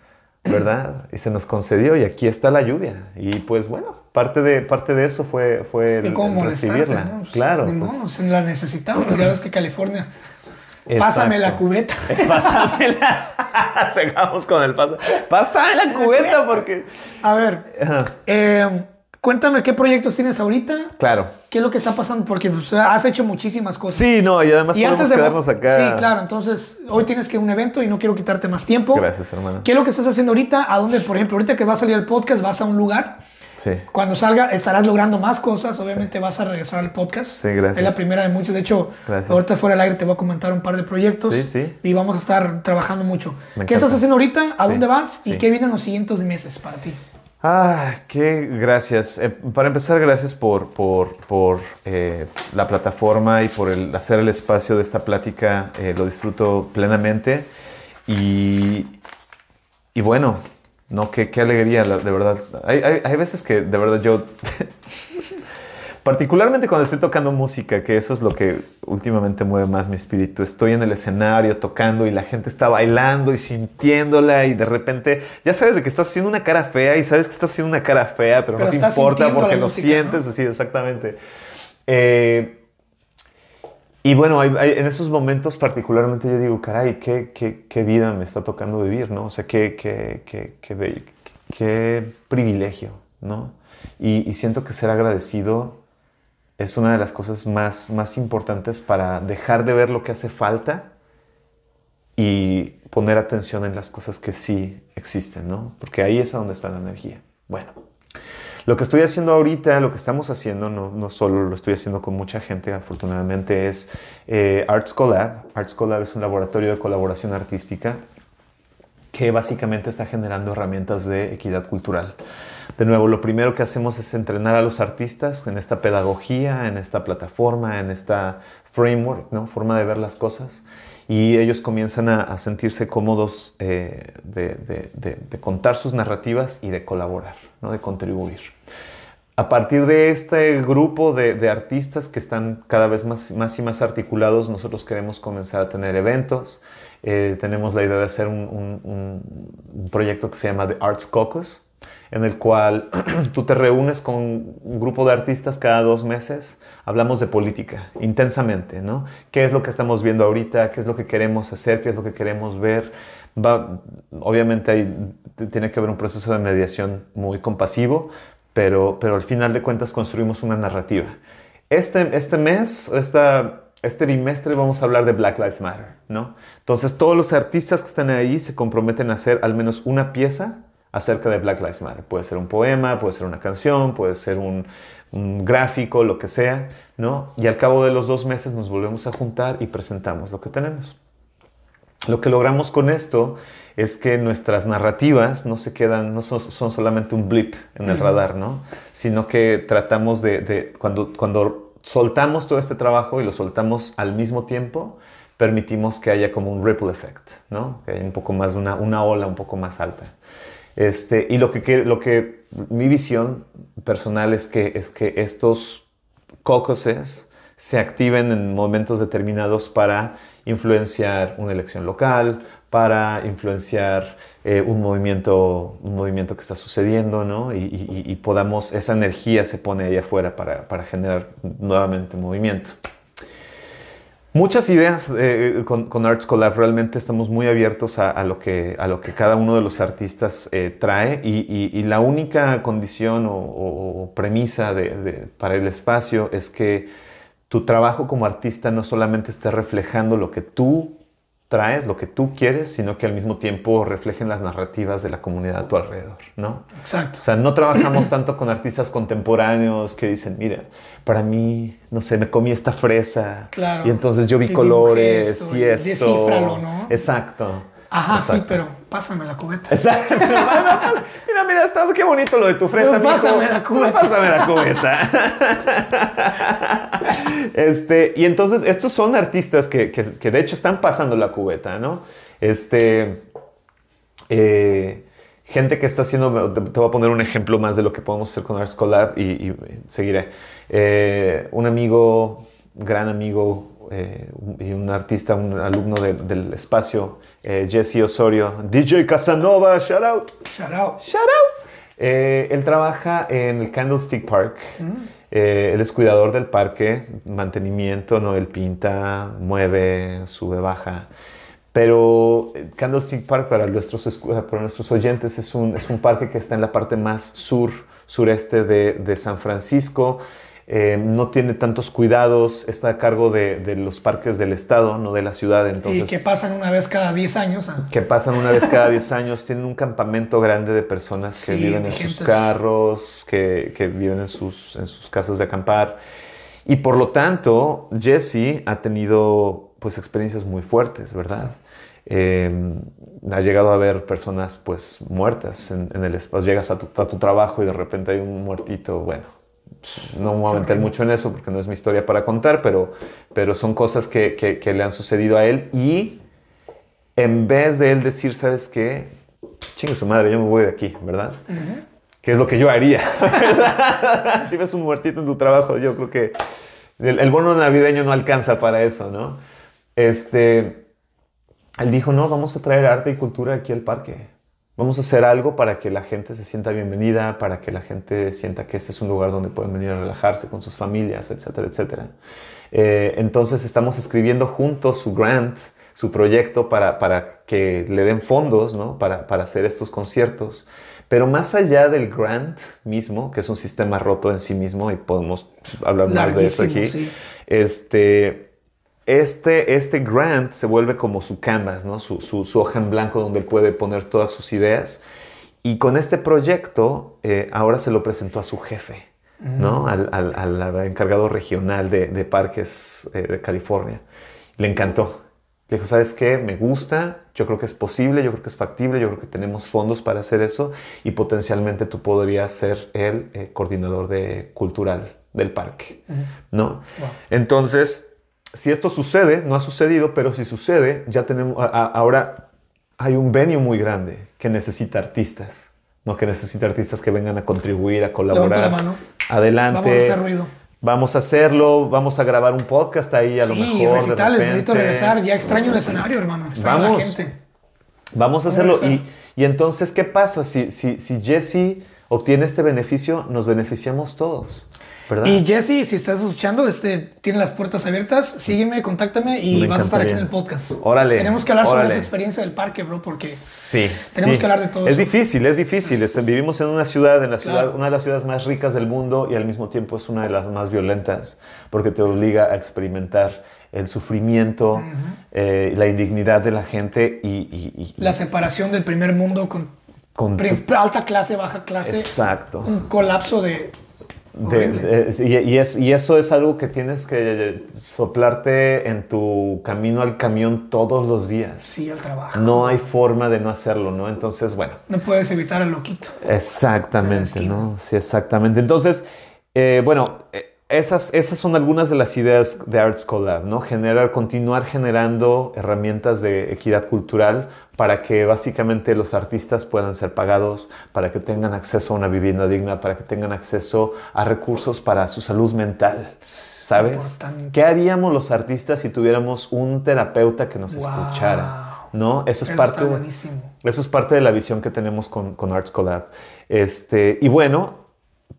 ¿verdad? Y se nos concedió y aquí está la lluvia. Y pues bueno, parte de, parte de eso fue, fue recibirla. Pues, claro. No, pues. la necesitamos. Ya ves que California... Pásame la cubeta. Pásame la... Seguimos con el paso. Pásame la cubeta porque... A ver, eh, Cuéntame qué proyectos tienes ahorita. Claro. ¿Qué es lo que está pasando? Porque pues, has hecho muchísimas cosas. Sí, no, y además podemos quedarnos acá. Sí, claro. Entonces, hoy tienes que un evento y no quiero quitarte más tiempo. Gracias, hermano. ¿Qué es lo que estás haciendo ahorita? ¿A dónde, por ejemplo, ahorita que va a salir el podcast, vas a un lugar? Sí. Cuando salga, estarás logrando más cosas. Obviamente vas a regresar al podcast. Sí, gracias. Es la primera de muchos. De hecho, ahorita fuera del aire te voy a comentar un par de proyectos. Sí, sí. Y vamos a estar trabajando mucho. ¿Qué estás haciendo ahorita? ¿A dónde vas? ¿Y qué vienen los siguientes meses para ti? Ah, qué gracias. Eh, para empezar, gracias por, por, eh, la plataforma y por el, hacer el espacio de esta plática. Eh, lo disfruto plenamente. Y, y bueno, no, qué, qué alegría, de verdad. Hay, hay veces que de verdad yo Particularmente cuando estoy tocando música, que eso es lo que últimamente mueve más mi espíritu. Estoy en el escenario tocando y la gente está bailando y sintiéndola y de repente ya sabes de que estás haciendo una cara fea y sabes que estás haciendo una cara fea, pero, no te importa porque lo sientes así, exactamente. Eh, y bueno, en esos momentos particularmente yo digo, caray, qué, qué, qué, vida me está tocando vivir, ¿no? O sea, qué, qué, qué, qué, qué privilegio, ¿no? Y, y siento que ser agradecido es una de las cosas más, más importantes para dejar de ver lo que hace falta y poner atención en las cosas que sí existen, ¿no? Porque ahí es a donde está la energía. Bueno, lo que estoy haciendo ahorita, lo que estamos haciendo, no, no solo lo estoy haciendo con mucha gente, afortunadamente, es eh, Arts Collab. Arts Collab es un laboratorio de colaboración artística que básicamente está generando herramientas de equidad cultural. De nuevo, lo primero que hacemos es entrenar a los artistas en esta pedagogía, en esta plataforma, en esta framework, ¿no? forma de ver las cosas. Y ellos comienzan a, sentirse cómodos eh, de, contar sus narrativas y de colaborar, ¿no? de contribuir. A partir de este grupo de, artistas que están cada vez más, más, y más articulados, nosotros queremos comenzar a tener eventos. Eh, tenemos la idea de hacer un, un proyecto que se llama The Arts Caucus, en el cual tú te reúnes con un grupo de artistas cada dos meses, hablamos de política intensamente, ¿no? ¿Qué es lo que estamos viendo ahorita? ¿Qué es lo que queremos hacer? ¿Qué es lo que queremos ver? Va, obviamente hay, tiene que haber un proceso de mediación muy compasivo, pero, pero al final de cuentas construimos una narrativa. Este, este mes, esta, este trimestre vamos a hablar de Black Lives Matter, ¿no? Entonces todos los artistas que están ahí se comprometen a hacer al menos una pieza acerca de Black Lives Matter. Puede ser un poema, puede ser una canción, puede ser un, gráfico, lo que sea, ¿no? Y al cabo de los dos meses nos volvemos a juntar y presentamos lo que tenemos. Lo que logramos con esto es que nuestras narrativas no se quedan, no son, solamente un blip en el radar, ¿no? Sino que tratamos de, cuando, cuando soltamos todo este trabajo y lo soltamos al mismo tiempo, permitimos que haya como un ripple effect, ¿no? Que haya un poco más, una, una ola un poco más alta. Este, y lo que, lo que mi visión personal es que, es que estos caucuses se activen en momentos determinados para influenciar una elección local, para influenciar eh, un, movimiento, un movimiento que está sucediendo, ¿no? Y, podamos, esa energía se pone ahí afuera para, para generar nuevamente movimiento. Muchas ideas eh, con, Arts Collab. Realmente estamos muy abiertos a, lo, que, cada uno de los artistas eh, trae y, la única condición o, premisa para el espacio es que tu trabajo como artista no solamente esté reflejando lo que tú traes lo que tú quieres, sino que al mismo tiempo reflejen las narrativas de la comunidad a tu alrededor, ¿no? Exacto. O sea, no trabajamos tanto con artistas contemporáneos que dicen, mira, para mí, no sé, me comí esta fresa claro. y entonces yo vi colores esto, y esto. ¿no? Exacto. Ajá, Exacto. sí, pero pásame la cubeta. Exacto. mira, mira, está qué bonito lo de tu fresa, Pero pásame mijo. la cubeta. Pásame la cubeta. este, y entonces, estos son artistas que, que, que, de hecho están pasando la cubeta, ¿no? Este. Eh, gente que está haciendo, te, voy a poner un ejemplo más de lo que podemos hacer con Arts Collab y, y seguiré. Eh, un amigo, gran amigo, eh, y un artista, un alumno de, del espacio, eh, Jesse Osorio, DJ Casanova, shout out. Shout out. Shout out. Eh, él trabaja en el Candlestick Park. Mm. él es cuidador del parque, mantenimiento, ¿no? Él pinta, mueve, sube, baja. Pero Candlestick Park, para nuestros, para nuestros oyentes, es un, es un parque que está en la parte más sur, sureste de, de San Francisco. Eh, no tiene tantos cuidados, está a cargo de, de, los parques del estado, no de la ciudad. Entonces, y que pasan una vez cada 10 años. ¿ah? Que pasan una vez cada 10 años. Tienen un campamento grande de personas que sí, viven en sus carros, que, que viven en sus, en sus casas de acampar. Y por lo tanto, Jesse ha tenido pues experiencias muy fuertes, ¿verdad? Eh, ha llegado a ver personas pues muertas en, en el espacio. Llegas a tu, a tu trabajo y de repente hay un muertito, bueno, no me voy a meter mucho en eso porque no es mi historia para contar, pero, pero son cosas que, que, que, le han sucedido a él y en vez de él decir, ¿sabes qué? Chingue su madre, yo me voy de aquí, ¿verdad? Uh -huh. Que es lo que yo haría, ¿verdad? si ves un muertito en tu trabajo, yo creo que el, el, bono navideño no alcanza para eso, ¿no? Este, él dijo, no, vamos a traer arte y cultura aquí al parque. Vamos a hacer algo para que la gente se sienta bienvenida, para que la gente sienta que este es un lugar donde pueden venir a relajarse con sus familias, etcétera, etcétera. Eh, entonces estamos escribiendo juntos su grant, su proyecto para, para que le den fondos ¿no? para, para hacer estos conciertos. Pero más allá del grant mismo, que es un sistema roto en sí mismo, y podemos hablar más de eso aquí, sí. este, este, este grant se vuelve como su canvas, ¿no? su, su, su, hoja en blanco donde él puede poner todas sus ideas. Y con este proyecto, eh, ahora se lo presentó a su jefe, mm. ¿no? al, al, al, encargado regional de, de parques eh, de California. Le encantó. Le dijo, ¿sabes qué? Me gusta, yo creo que es posible, yo creo que es factible, yo creo que tenemos fondos para hacer eso y potencialmente tú podrías ser el eh, coordinador de, cultural del parque, mm. ¿no? Wow. Entonces si esto sucede, no ha sucedido, pero si sucede, ya tenemos, a, a, ahora hay un venue muy grande que necesita artistas, ¿no? que necesita artistas que vengan a contribuir, a colaborar. La mano. Adelante. Vamos a hacer ruido. Vamos a hacerlo, vamos a grabar un podcast ahí a sí, lo mejor. Recitales, de necesito regresar, ya extraño el escenario, hermano. Extraño vamos, la gente. Vamos a hacerlo. Y, y, entonces, ¿qué pasa? Si, si, si Jesse obtiene este beneficio, nos beneficiamos todos. ¿Verdad? Y Jesse, si estás escuchando, este, tiene las puertas abiertas, sígueme, contáctame y Me vas a estar aquí en el podcast. Órale, Tenemos que hablar órale. sobre esa experiencia del parque, bro, porque Sí, Tenemos sí. que hablar de todo Es eso. difícil, es difícil. Este, vivimos en una ciudad, en la ciudad, Claro. una de las ciudades más ricas del mundo y al mismo tiempo es una de las más violentas porque te obliga a experimentar el sufrimiento, eh, la indignidad de la gente y, y- y- la separación del primer mundo con con alta clase, baja clase, exacto. un colapso de... De- de- y, y es, y eso es algo que tienes que soplarte en tu camino al camión todos los días. sí, al trabajo. No hay forma de no hacerlo, ¿no? Entonces, bueno. No puedes evitar al loquito. Exactamente. ¿no? Sí, exactamente. Entonces, eh, bueno, eh, esas, esas son algunas de las ideas de Arts Collab, ¿no? Generar, continuar generando herramientas de equidad cultural para que básicamente los artistas puedan ser pagados, para que tengan acceso a una vivienda digna, para que tengan acceso a recursos para su salud mental, ¿sabes? Importante. ¿Qué haríamos los artistas si tuviéramos un terapeuta que nos Wow. escuchara? ¿No? Eso es Eso parte de- eso es parte de la visión que tenemos con, con Arts Collab. Este, y bueno,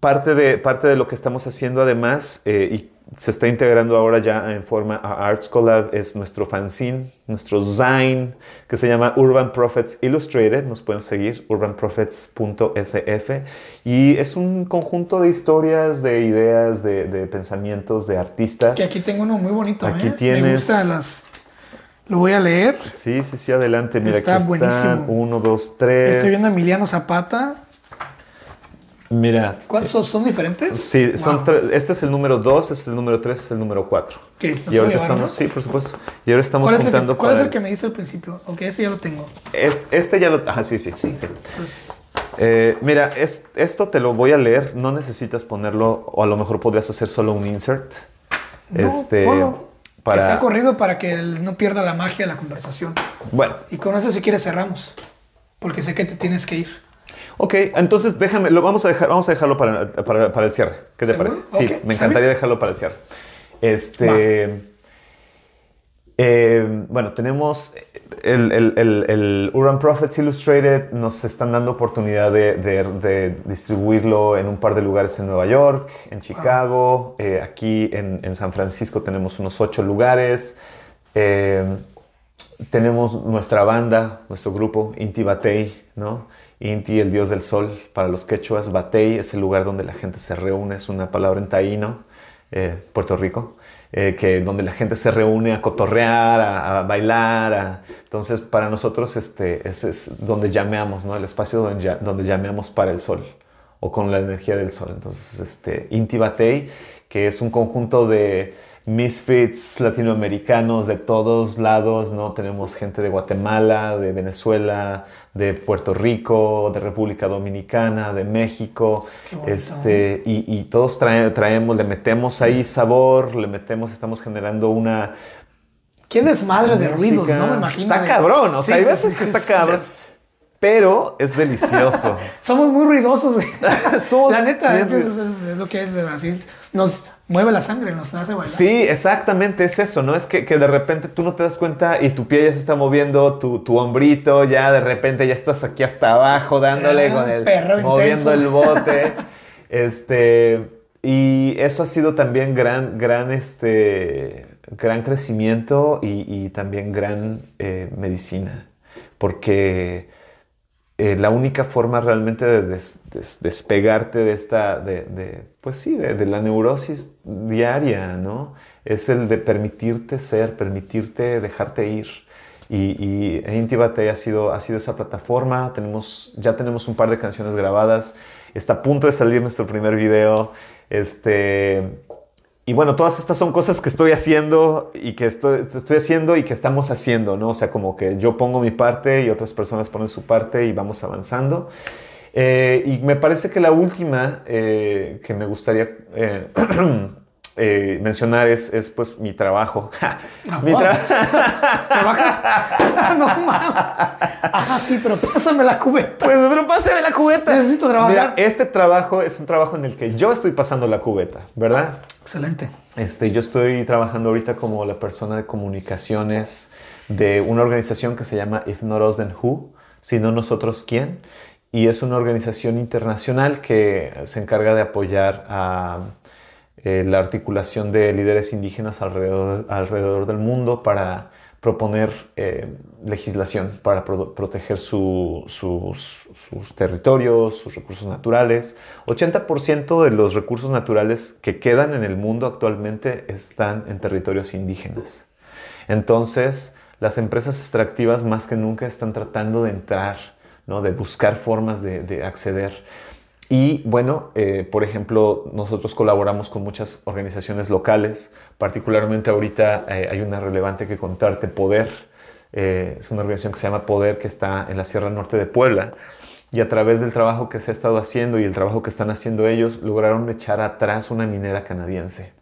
parte de, parte de lo que estamos haciendo además, eh, y se está integrando ahora ya en forma a Arts Collab, es nuestro fanzine, nuestro zine, que se llama Urban Prophets Illustrated. Nos pueden seguir, urbanprophets.sf. Y es un conjunto de historias, de ideas, de, pensamientos, de artistas. Que aquí tengo uno muy bonito. Aquí ¿eh? tienes. Me gustan las. Lo voy a leer. Sí, sí, sí, adelante. Mira, Está aquí buenísimo. están uno, dos, tres. Estoy viendo a Emiliano Zapata. Mira. ¿Cuántos son, diferentes? Sí, son Wow. este es el número 2, este es el número 3, este es el número 4. ¿Qué? ¿Los Y ahorita estamos, no? sí, por supuesto. Y ahora estamos ¿Cuál, es juntando que, cuál es para el que me dice al principio? Ok, ese ya lo tengo. es- este ya lo... Ah, sí, sí, sí. sí. Eh, mira, es- esto te lo voy a leer, no necesitas ponerlo, o a lo mejor podrías hacer solo un insert. no, este, ponlo. Que sea para... corrido para que él no pierda la magia de la conversación. Bueno, Y con eso, si quieres, cerramos. Porque sé que te tienes que ir. Ok, entonces déjame, lo vamos a dejar, vamos a dejarlo para, para- para el cierre. ¿Qué te ¿Seguro? parece? Sí, me encantaría dejarlo para el cierre. Este... eh, bueno, tenemos el, el- el- el Urban Prophets Illustrated, nos están dando oportunidad de, de- de distribuirlo en un par de lugares en Nueva York, en Chicago, eh, aquí en, en San Francisco tenemos unos ocho lugares. Eh, tenemos nuestra banda, nuestro grupo, Inti Batey, ¿no? Inti, el dios del sol, para los quechuas, Batey es el lugar donde la gente se reúne, es una palabra en taíno, eh, Puerto Rico, eh, que donde la gente se reúne a cotorrear, a, a bailar, a- entonces para nosotros este, ese es donde llameamos, ¿no? El espacio donde, ya- donde llameamos para el sol o con la energía del sol. Entonces, este, Inti Batey, que es un conjunto de misfits latinoamericanos de todos lados, ¿no? Tenemos gente de Guatemala, de Venezuela, de Puerto Rico, de República Dominicana, de México, bonito. este, y, y todos trae- traemos, le metemos ahí sabor, le metemos, estamos generando una... Qué desmadre de ruidos. ¿no? Me imagino. Está de- cabrón, o sea, Sí, hay veces que está cabrón, pero es delicioso. Somos muy ruidosos, güey. Somos La neta, es, es- es- es lo que es, así nos mueve la sangre, nos hace bailar. Sí, exactamente, es eso, ¿no? Es que, que de repente tú no te das cuenta y tu pie ya se está moviendo, tu, tu hombrito, ya de repente ya estás aquí hasta abajo dándole Ah, con el... perro moviendo intenso. el bote. este, y eso ha sido también gran, gran, este, gran crecimiento y, y también gran eh, medicina, porque eh, la única forma realmente de des- des- despegarte de esta, de, pues sí, de, de la neurosis diaria, ¿no? Es el de permitirte ser, permitirte dejarte ir. Y, y Intibate ha sido, ha sido esa plataforma. Tenemos, ya tenemos un par de canciones grabadas. Está a punto de salir nuestro primer video. Este, y bueno, todas estas son cosas que estoy haciendo y que estoy, haciendo y que estamos haciendo, ¿no? O sea, como que yo pongo mi parte y otras personas ponen su parte y vamos avanzando. Eh, y me parece que la última eh, que me gustaría eh, eh, mencionar es, es, pues mi trabajo. Ah, mi tra- ¿Trabajas? no mames. Ajá, sí, pero pásame la cubeta. pues, pero pásame la cubeta. Necesito trabajar. Mira, este trabajo es un trabajo en el que yo estoy pasando la cubeta, ¿verdad? Excelente. Este, yo estoy trabajando ahorita como la persona de comunicaciones de una organización que se llama If Not Us Then Who, si no nosotros quién, y es una organización internacional que se encarga de apoyar a eh, la articulación de líderes indígenas alrededor, alrededor del mundo para proponer eh, legislación para pro- proteger su- sus, sus territorios, sus recursos naturales. 80% de los recursos naturales que quedan en el mundo actualmente están en territorios indígenas. Entonces, las empresas extractivas más que nunca están tratando de entrar, ¿no? de buscar formas de acceder. Y bueno, eh, por ejemplo, nosotros colaboramos con muchas organizaciones locales, particularmente ahorita eh, hay una relevante que contarte, Poder, eh, es una organización que se llama Poder que está en la Sierra Norte de Puebla. Y a través del trabajo que se ha estado haciendo y el trabajo que están haciendo ellos, lograron echar atrás una minera canadiense.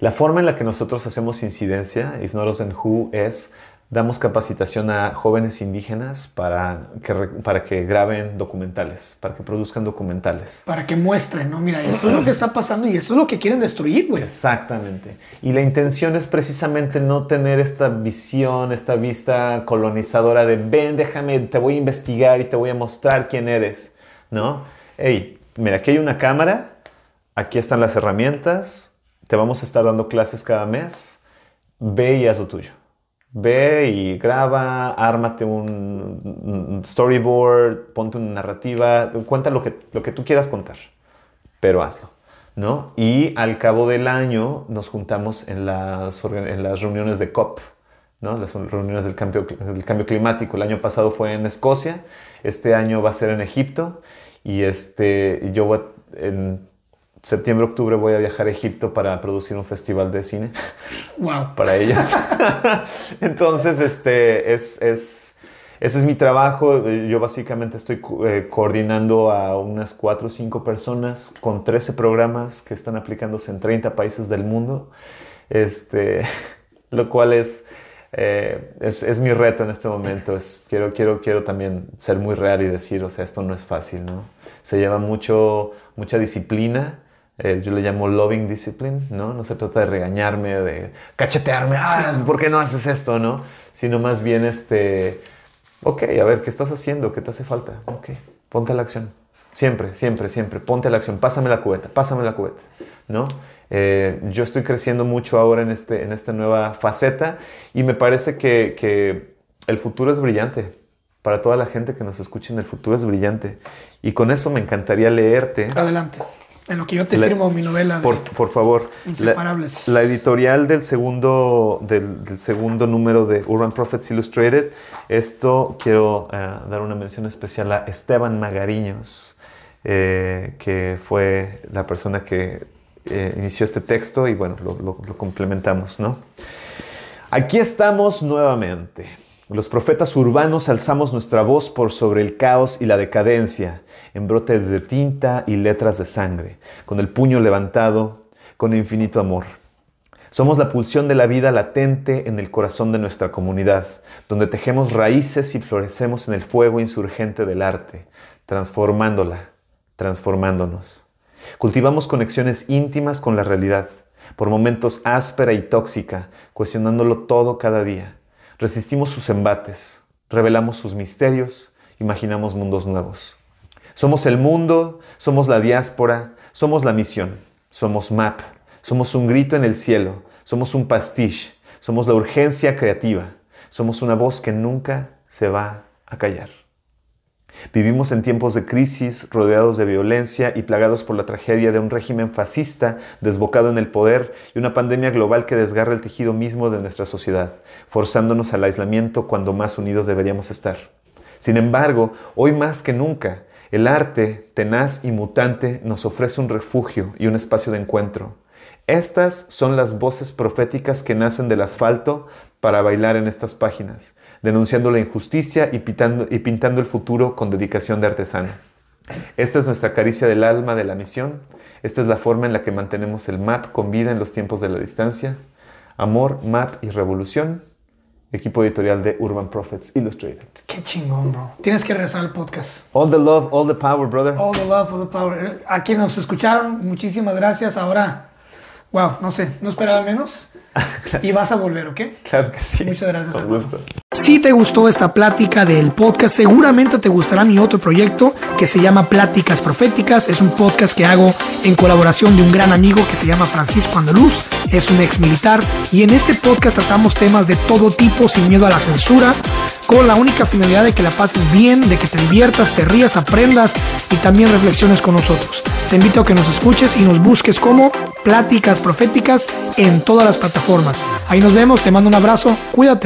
La forma en la que nosotros hacemos incidencia, If Not Us Then Who, es damos capacitación a jóvenes indígenas para que, para que graben documentales, para que produzcan documentales. Para que muestren, ¿no? Mira, esto es lo que está pasando y esto es lo que quieren destruir, güey. Exactamente. Y la intención es precisamente no tener esta visión, esta vista colonizadora de ven, déjame, te voy a investigar y te voy a mostrar quién eres, ¿no? Hey, mira, aquí hay una cámara, aquí están las herramientas, te vamos a estar dando clases cada mes, ve y haz lo tuyo. Ve y graba, ármate un storyboard, ponte una narrativa, cuenta lo que, lo que tú quieras contar, pero hazlo. ¿no? Y al cabo del año nos juntamos en las, en las reuniones de COP, ¿no? Las reuniones del cambio, del cambio climático. El año pasado fue en Escocia, este año va a ser en Egipto y este, yo en septiembre, octubre voy a viajar a Egipto para producir un festival de cine. Wow. para ellos. Entonces, este, es, es, ese es mi trabajo. Yo básicamente estoy eh, coordinando a unas 4 o 5 personas con 13 programas que están aplicándose en 30 países del mundo. Este, lo cual es, eh, es, es, mi reto en este momento. Es, quiero, quiero, quiero también ser muy real y decir, o sea, esto no es fácil, ¿no? Se lleva mucho, mucha disciplina. Eh, yo le llamo loving discipline, ¿no? No se trata de regañarme, de cachetearme, ah, ¿por qué no haces esto, no? Sino más bien, este, ok, a ver, ¿qué estás haciendo? ¿Qué te hace falta? Ok, ponte a la acción. Siempre, siempre, siempre, ponte a la acción. Pásame la cubeta, pásame la cubeta, ¿no? Eh, yo estoy creciendo mucho ahora en, este, en esta nueva faceta y me parece que, que, el futuro es brillante. Para toda la gente que nos escuche, el futuro es brillante. Y con eso me encantaría leerte. Adelante. En lo que yo te firmo mi novela. Por, por favor. Inseparables. La, editorial del segundo, del, segundo número de Urban Prophets Illustrated. Esto quiero eh, dar una mención especial a Esteban Magariños, eh, que fue la persona que eh, inició este texto y bueno, lo, lo complementamos, ¿no? Aquí estamos nuevamente. Los profetas urbanos alzamos nuestra voz por sobre el caos y la decadencia, en brotes de tinta y letras de sangre, con el puño levantado, con infinito amor. Somos la pulsión de la vida latente en el corazón de nuestra comunidad, donde tejemos raíces y florecemos en el fuego insurgente del arte, transformándola, transformándonos. Cultivamos conexiones íntimas con la realidad, por momentos áspera y tóxica, cuestionándolo todo cada día. Resistimos sus embates, revelamos sus misterios, imaginamos mundos nuevos. Somos el mundo, somos la diáspora, somos la misión, somos MAP, somos un grito en el cielo, somos un pastiche, somos la urgencia creativa, somos una voz que nunca se va a callar. Vivimos en tiempos de crisis, rodeados de violencia y plagados por la tragedia de un régimen fascista desbocado en el poder y una pandemia global que desgarra el tejido mismo de nuestra sociedad, forzándonos al aislamiento cuando más unidos deberíamos estar. Sin embargo, hoy más que nunca, el arte, tenaz y mutante, nos ofrece un refugio y un espacio de encuentro. Estas son las voces proféticas que nacen del asfalto para bailar en estas páginas denunciando la injusticia y pintando, y pintando el futuro con dedicación de artesano. Esta es nuestra caricia del alma de la misión. Esta es la forma en la que mantenemos el MAP con vida en los tiempos de la distancia. Amor, MAP y revolución. Equipo editorial de Urban Prophets Illustrated. Qué chingón, bro. Tienes que regresar al podcast. All the love, all the power, brother. All the love, all the power. A quienes nos escucharon, muchísimas gracias. Ahora, wow, no sé, no esperaba menos. y vas a volver, ¿ok? Claro que sí. Muchas gracias. Con gusto. Si te gustó esta plática del podcast, seguramente te gustará mi otro proyecto que se llama Pláticas Proféticas. Es un podcast que hago en colaboración de un gran amigo que se llama Francisco Andaluz. Es un ex militar y en este podcast tratamos temas de todo tipo sin miedo a la censura, con la única finalidad de que la pases bien, de que te diviertas, te rías, aprendas y también reflexiones con nosotros. Te invito a que nos escuches y nos busques como Pláticas Proféticas en todas las plataformas. Ahí nos vemos, te mando un abrazo, cuídate.